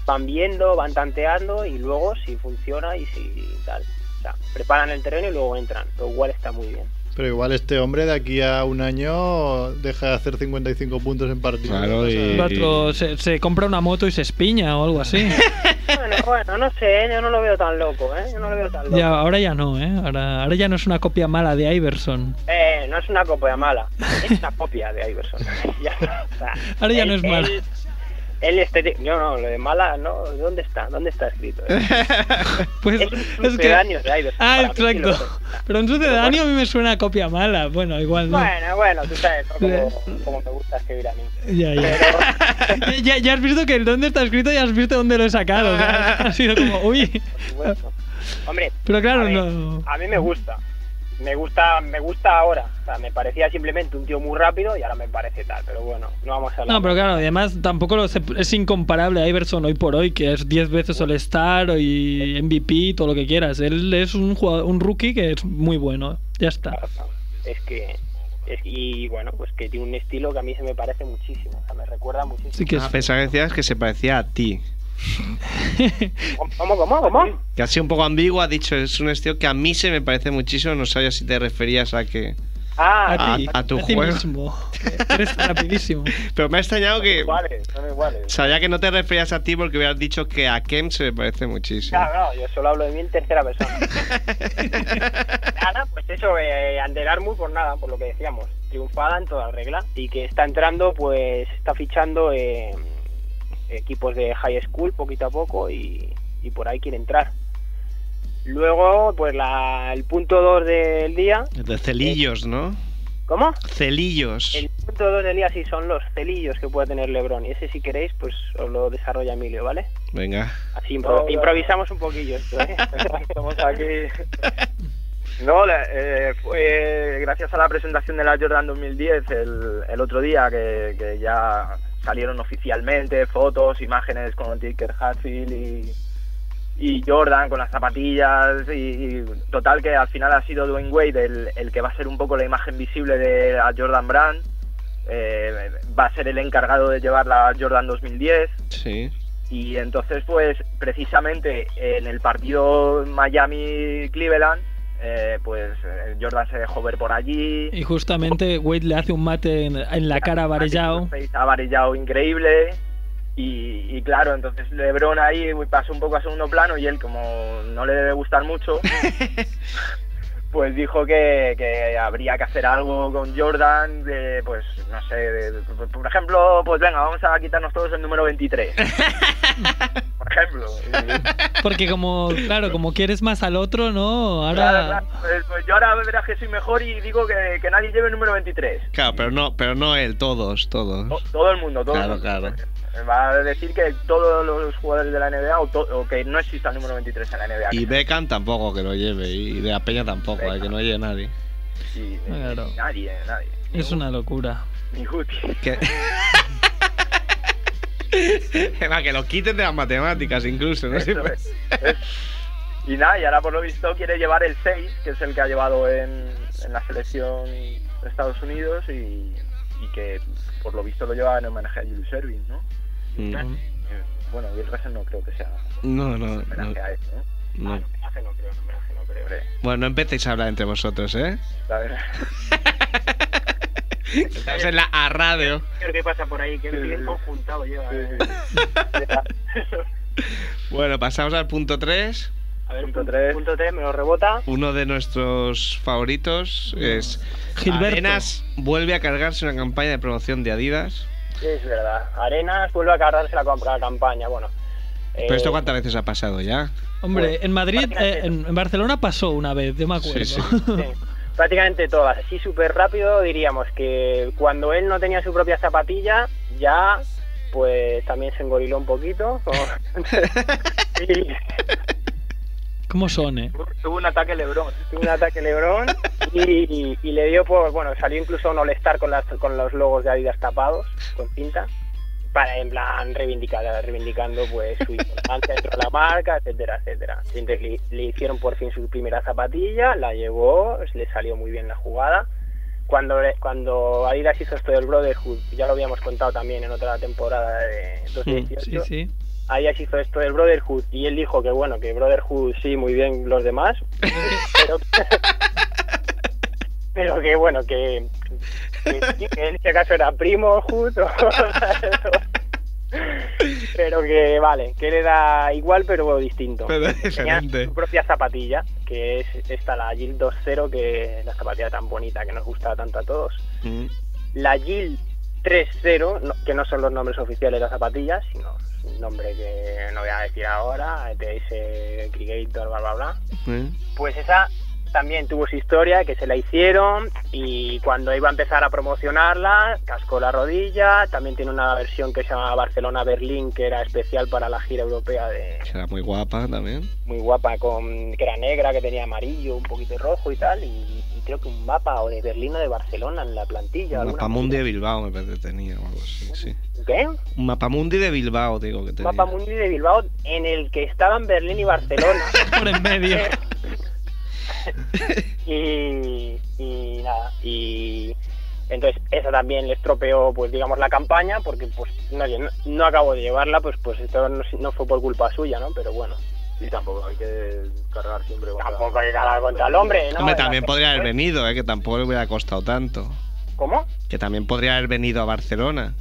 van viendo, van tanteando y luego si funciona y si tal. O sea, preparan el terreno y luego entran, lo cual está muy bien. Pero igual este hombre de aquí a un año deja de hacer 55 puntos en partido. Claro, y- se, se compra una moto y se espiña o algo así. Bueno, bueno, no sé, ¿eh? yo no lo veo tan loco, ¿eh? Yo no lo veo tan loco. ya, ahora ya no, ¿eh? Ahora, ahora ya no es una copia mala de Iverson. Eh, no es una copia mala, es una copia de Iverson. Ya, o sea, Ahora ya no es mala. Él este, no, no, lo de mala, no, ¿dónde está? ¿Dónde está escrito? eh? Pues es un es que... sucedáneo de Iverson. Ah, mí sí exacto. es. Pero un sucedáneo a mí me suena a copia mala. Bueno, igual no. Bueno, bueno, tú sabes ¿no? como, como me gusta escribir a mí. Ya, ya. ya. Ya has visto que el dónde está escrito y has visto dónde lo he sacado. o sea, ha sido como, uy. Hombre, Pero claro, a ver, no. a mí me gusta. Me gusta, me gusta ahora. O sea, me parecía simplemente un tío muy rápido y ahora me parece tal. Pero bueno, no vamos a hablar. No, pero claro, además tampoco lo se- es incomparable a Iverson hoy por hoy, que es 10 veces All-Star y MVP, todo lo que quieras. Él es un, jugador, un rookie que es muy bueno. Ya está. Es que. es- y bueno, pues que tiene un estilo que a mí se me parece muchísimo. O sea, me recuerda muchísimo. Sí que es Ah, pensaba que decías que se parecía a ti. ¿Cómo, cómo, cómo? Que ha sido un poco ambiguo, ha dicho, es un estilo que a mí se me parece muchísimo, no sabía si te referías a que... Ah, a, a- ti, a tu ti juego. mismo. Eres rapidísimo. Pero me ha extrañado que... iguales, son iguales. Sabía que no te referías a ti porque hubieras dicho que a Kem se me parece muchísimo. Claro, no, yo solo hablo de mí en tercera persona. nada, pues eso, eh, Under Armour, por nada, por lo que decíamos, triunfada en toda regla y que está entrando, pues está fichando eh, equipos de high school poquito a poco y, y por ahí quiere entrar. Luego, pues la, el punto 2 del día. De celillos, ¿no? ¿Cómo? Celillos. El punto 2 del día sí son los celillos que puede tener Lebron. Y ese, si queréis, pues os lo desarrolla Emilio, ¿vale? Venga. Así impro- No, no. improvisamos un poquillo esto, ¿eh? Estamos aquí. No, eh, fue gracias a la presentación de la Jordan 2010 el, el otro día que, que ya salieron oficialmente fotos, imágenes con Tinker Hatfield y, y Jordan con las zapatillas y, y total que al final ha sido Dwayne Wade el, el que va a ser un poco la imagen visible de la Jordan Brand. Eh, va a ser el encargado de llevar la Jordan 2010 Sí. y entonces, pues, precisamente en el partido Miami-Cleveland, eh, pues eh, Jordan se dejó ver por allí. Y justamente Wade le hace un mate en, en la cara a Varellao. Ha varillado increíble. Y, y claro, entonces LeBron ahí pasó un poco a segundo plano y él, como no le debe gustar mucho, pues dijo que, que habría que hacer algo con Jordan, de, pues no sé, de- de- por ejemplo, pues venga, vamos a quitarnos todos el número 23. por ejemplo. Porque como, claro, como quieres más al otro, ¿no? Ahora... Claro, claro, pues, pues yo ahora verás que soy mejor y digo que, que nadie lleve el número 23. Claro, pero no, pero no él, todos, todos. To- Todo el mundo, todo Claro, el mundo. claro. Va a decir que todos los jugadores de la NBA o, to- o que no exista el número 23 en la NBA. Y Beckham tampoco que lo lleve, y de la Peña tampoco, eh, que no lleve nadie. Sí, ni- Claro. nadie, nadie. Es una locura. Ni Guti. Que... Va, que lo quiten de las matemáticas incluso, ¿no? Eso Sí, es, es. Y nada, y ahora por lo visto quiere llevar el 6, que es el que ha llevado en, en la selección de Estados Unidos y, y que por lo visto lo lleva en homenaje a Julius Erving, ¿no? Mm. Eh, Bueno, Bill Russell no creo que sea No, no, no, a él, ¿no? no. Homenaje no creo, homenaje no creo. Bueno, no empecéis a hablar entre vosotros, ¿eh? la verdad. Estamos en la a radio. ¿Qué pasa por ahí? Que Sí, bien sí. conjuntado lleva. eh. Bueno, pasamos al punto 3. A ver, Punto punto tres. 3. Punto 3, me lo rebota. Uno de nuestros favoritos es Gilberto. Arenas vuelve a cargarse una campaña de promoción de Adidas. Es verdad. Arenas vuelve a cargarse la, com- la campaña. Bueno. ¿Pero esto eh, cuántas veces ha pasado ya? Hombre, en Madrid, eh, en, en Barcelona pasó una vez, yo me acuerdo. Sí, sí. Sí. Prácticamente todas. Así súper rápido diríamos que cuando él no tenía su propia zapatilla, ya pues también se engoriló un poquito. y ¿Cómo son, eh? Tuvo un ataque Lebron. tuvo un ataque Lebron y, y le dio por, bueno, salió incluso a un all con, las, con los logos de Adidas tapados, con cinta, para en plan reivindicar, reivindicando pues su importancia dentro de la marca, etcétera, etcétera. Y entonces le, le hicieron por fin su primera zapatilla, la llevó, le salió muy bien la jugada. Cuando, cuando Adidas hizo esto del Brotherhood, ya lo habíamos contado también en otra temporada de 2018, Sí, sí. Adidas hizo esto del Brotherhood y él dijo que bueno, que Brotherhood sí, muy bien los demás, pero, pero que bueno, que, que, sí, que en este caso era primo Hood, o- pero que vale, que le da igual pero distinto. Pero Tenía su propia zapatilla, que es esta, la Yield 2.0, que es la zapatilla tan bonita que nos gusta tanto a todos. Mm. La Yield 3.0, no- que no son los nombres oficiales de las zapatillas, sino un nombre que no voy a decir ahora, ETS Creator, bla, bla, bla. ¿Eh? Pues esa también tuvo su historia, que se la hicieron y cuando iba a empezar a promocionarla, cascó la rodilla. También tiene una versión que se llama Barcelona-Berlín, que era especial para la gira europea de era muy guapa también. muy guapa, con que era negra, que tenía amarillo, un poquito rojo y tal. Y creo que un mapa o de Berlín o de Barcelona en la plantilla. Un mapamundi de Bilbao me parece que tenía o algo así, sí. ¿Qué? Un mapamundi de Bilbao, digo que tenía. Mapa Mundi de Bilbao en el que estaban Berlín y Barcelona. Por en medio. y, y nada, y entonces eso también le estropeó, pues digamos, la campaña, porque pues no, no, no acabo de llevarla, pues pues esto no, no fue por culpa suya, ¿no? Pero bueno. Y tampoco hay que cargar siempre contra... Tampoco hay que cargar contra el hombre, ¿no? Hombre, también podría haber venido, ¿eh? que tampoco le hubiera costado tanto. ¿Cómo? Que también podría haber venido a Barcelona.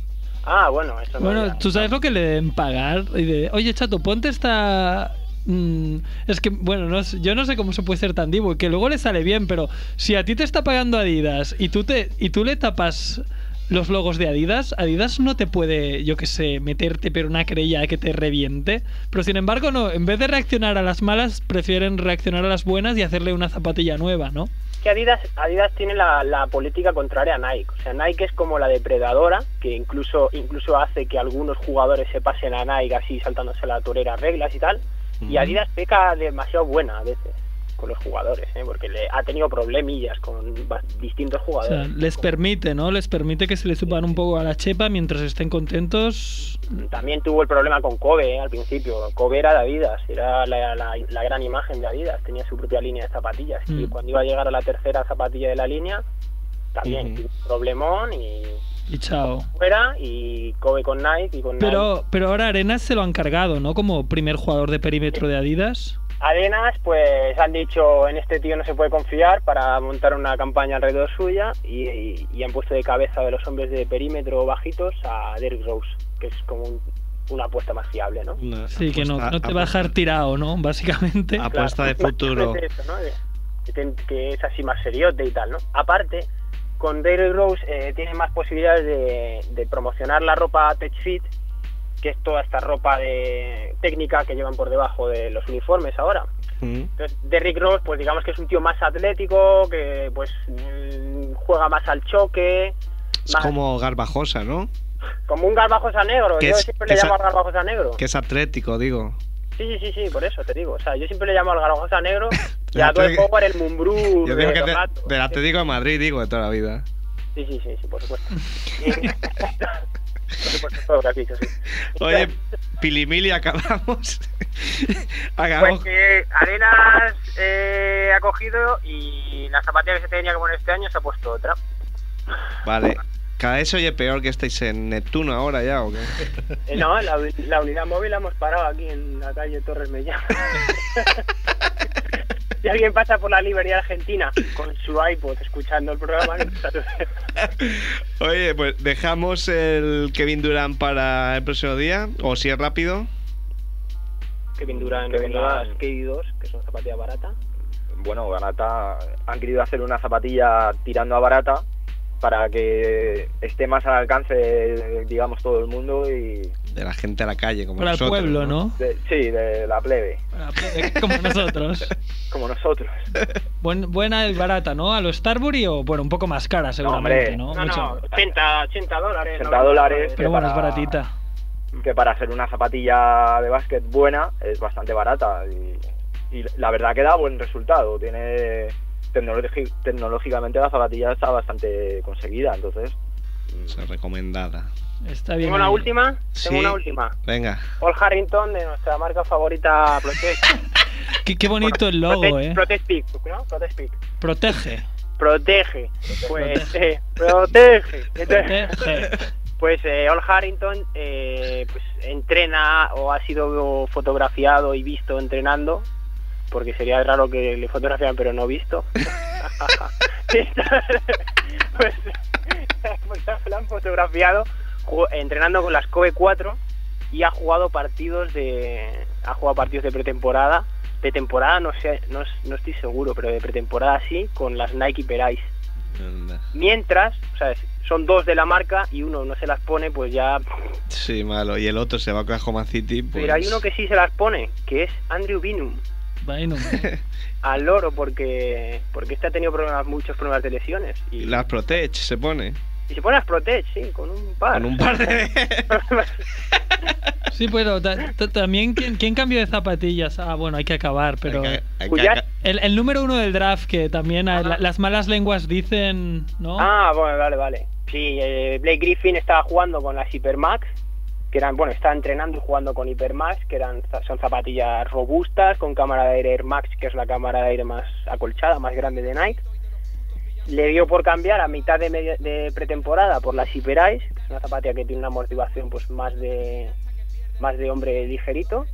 Ah, bueno, eso no Bueno, tú sabes lo que le deben pagar. Y de, Oye, chato, ponte esta. mm, es que, bueno, no sé- yo no sé cómo se puede ser tan divo y que luego le sale bien, pero si a ti te está pagando Adidas y tú, te, y tú le tapas los logos de Adidas, Adidas no te puede, yo qué sé, meterte pero una querella que te reviente. Pero sin embargo, no, en vez de reaccionar a las malas, prefieren reaccionar a las buenas y hacerle una zapatilla nueva, ¿no? que Adidas, Adidas tiene la, la política contraria a Nike. O sea, Nike es como la depredadora, que incluso, incluso hace que algunos jugadores se pasen a Nike así saltándose la torera reglas y tal. Y. Adidas peca demasiado buena a veces con los jugadores, ¿eh? porque le ha tenido problemillas con distintos O jugadores. sea, les permite, ¿no? Les permite que se le suban un poco a la chepa mientras estén contentos. También tuvo el problema con Kobe ¿eh? al principio. Kobe era de Adidas, era la, la- la gran imagen de Adidas, tenía su propia línea de zapatillas. Y Mm. cuando iba a llegar a la tercera zapatilla de la línea, también Ujú. tuvo un problemón y Y chao. fuera y Kobe con Nike y con Nike. Pero, pero ahora Arenas se lo han cargado, ¿no? Como primer jugador de perímetro de Adidas. Arenas, pues han dicho en este tío no se puede confiar para montar una campaña alrededor suya y, y- y han puesto de cabeza de los hombres de perímetro bajitos a Derrick Rose, que es como un- una apuesta más fiable, ¿no? Sí, que no, no te va a dejar tirado, ¿no? Básicamente. Apuesta de futuro. Que es así más seriote y tal, ¿no? Aparte, con Derrick Rose eh, tiene más posibilidades de, de promocionar la ropa Tech Fit, que es toda esta ropa de técnica que llevan por debajo de los uniformes ahora. Mm. Entonces, Derrick Rose, pues digamos que es un tío más atlético, que pues mm, juega más al choque, Es más- como Garbajosa, ¿no? como un garbajosa negro. Yo es- siempre le llamo a- al garbajosa negro. Que es atlético, digo. Sí, sí, sí, sí, por eso te digo. O sea, yo siempre le llamo al garbajosa negro y a todo el Power el Mumbrú Yo digo que del Atlético de Madrid, digo, de toda la vida. Sí, sí, sí, sí, por supuesto. Sí. Oye, Pilimili, acabamos. acabamos. Pues que Arenas eh, ha cogido y la zapatilla que se tenía que poner este año se ha puesto otra. Vale. Cada vez se oye peor que estáis en Neptuno ahora ya, ¿o qué? Eh, no, la, la unidad móvil la hemos parado aquí en la calle Torres Mellán. Si alguien pasa por la librería argentina con su iPod escuchando el programa. Oye, pues dejamos el Kevin Durant para el próximo día, o si es rápido. Kevin Durant Kevin con las Durant. KD2, que es una zapatilla barata. Bueno, Barata han querido hacer una zapatilla tirando a Barata para que esté más al alcance, de, digamos, todo el mundo y... De la gente a la calle, como Para el pueblo, ¿no? de- sí, de la plebe, Como nosotros. como nosotros. Buen- buena y barata, ¿no? A lo Starbury o, bueno, un poco más cara seguramente, hombre. ¿no? No, Mucho- no, 80, 80 dólares. 80 dólares. Pero bueno, es baratita. Que para hacer una zapatilla de básquet buena es bastante barata. Y, y la verdad que da buen resultado. Tiene tecnológicamente la zapatilla está bastante conseguida. Entonces, O sea, recomendada. Está bien. Tengo una última. Sí. Tengo una última. Venga. Paul Harrington de nuestra marca favorita Protect. Qué, qué bonito el logo, Protect, ¿eh? Protect Peak, ¿no? Protect Peak. Protege. Protege. Pues, eh, protege. Entonces, Protege. Pues eh, Ol Harrington eh, pues, entrena o ha sido fotografiado y visto entrenando, porque sería raro que le fotografiaran pero no visto. pues, pues la han fotografiado entrenando con las Kobe 4 y ha jugado partidos de ha jugado partidos de pretemporada de temporada no sé no, no estoy seguro pero de pretemporada sí con las Nike Anda. mientras o sea, son dos de la marca y uno no se las pone pues ya Sí, malo. Y el otro se va a Oklahoma City. Pues... pero hay uno que sí se las pone que es Andrew Binum Bueno, al loro porque porque este ha tenido problemas muchos problemas de lesiones y, Las Protege se pone. Y se pone las Protege sí con un par Con un par de... sí, pero ta- ta- también, ¿quién, quién cambió de zapatillas? Ah, bueno, hay que acabar, pero... Hay que- hay que- ya- El, el número uno del draft, que también ah, la- las malas lenguas dicen, ¿no? Ah, bueno, vale, vale. Sí, eh, Blake Griffin estaba jugando con las Hypermax, que eran, bueno, estaba entrenando y jugando con Hypermax, que eran son zapatillas robustas con cámara de aire Air Max, que es la cámara de aire más acolchada, más grande de Nike. Le dio por cambiar a mitad de, media- de pretemporada por que es una zapatilla que tiene una amortiguación pues más de más de hombre ligerito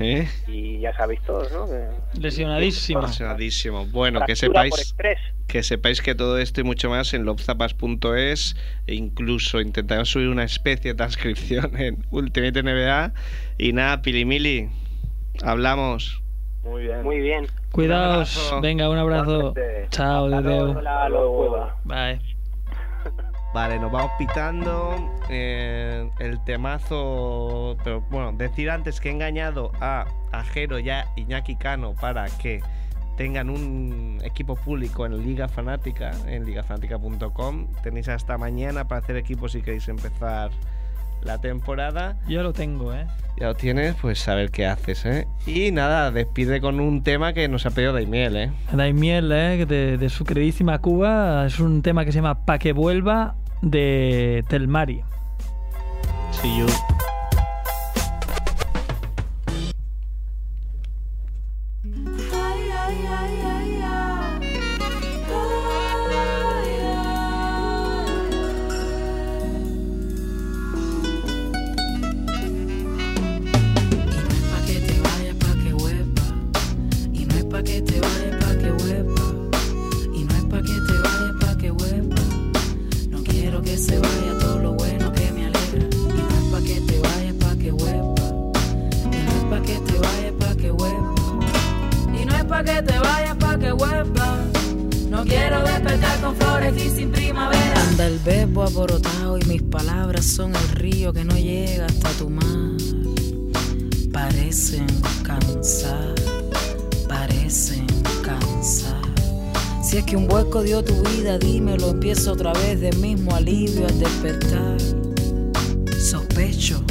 ¿Eh? y ya sabéis todos, ¿no? Lesionadísimo. Apasionadísimo. Bueno, que fractura sepáis que sepáis que todo esto y mucho más en lobzapas.es e incluso intentaremos subir una especie de transcripción en Ultimate NBA y nada, Pilimili, hablamos. Muy bien. Muy bien. Cuidaos. Un. Venga, un abrazo. Chao, cueva. Bye. Vale, nos vamos pitando eh, el temazo. Pero bueno, decir antes que he engañado a Ajero y a Iñaki Cano para que tengan un equipo público en Liga Fanática, en ligafanática.com. Tenéis hasta mañana para hacer equipo si queréis empezar la temporada. Yo lo tengo, ¿eh? Ya lo tienes, pues a ver qué haces, ¿eh? Y nada, despide con un tema que nos ha pedido Daimiel, ¿eh? Daimiel, ¿eh? De, de su queridísima Cuba. Es un tema que se llama Pa' que vuelva de Telmari. See you. Vida, dímelo, empiezo otra vez del mismo alivio al despertar. Sospecho,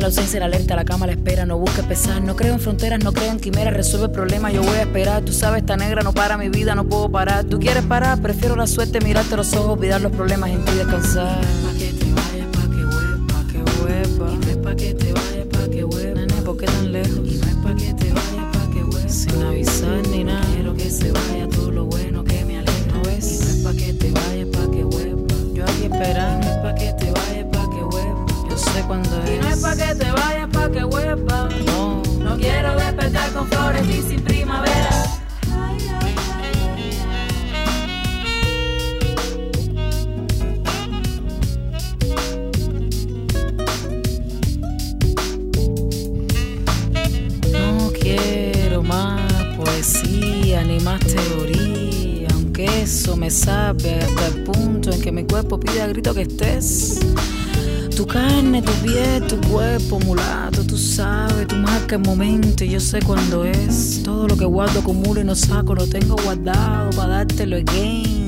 la ausencia, la alerta, la cama la espera, no busques pesar, no creo en fronteras, no creo en quimeras, resuelve el problema, yo voy a esperar, tú sabes, esta negra no para mi vida, no puedo parar, tú quieres parar, prefiero la suerte, mirarte los ojos, olvidar los problemas en ti descansar. Momento yo sé cuándo es. Todo lo que guardo acumulo y no saco, lo tengo guardado para dártelo again.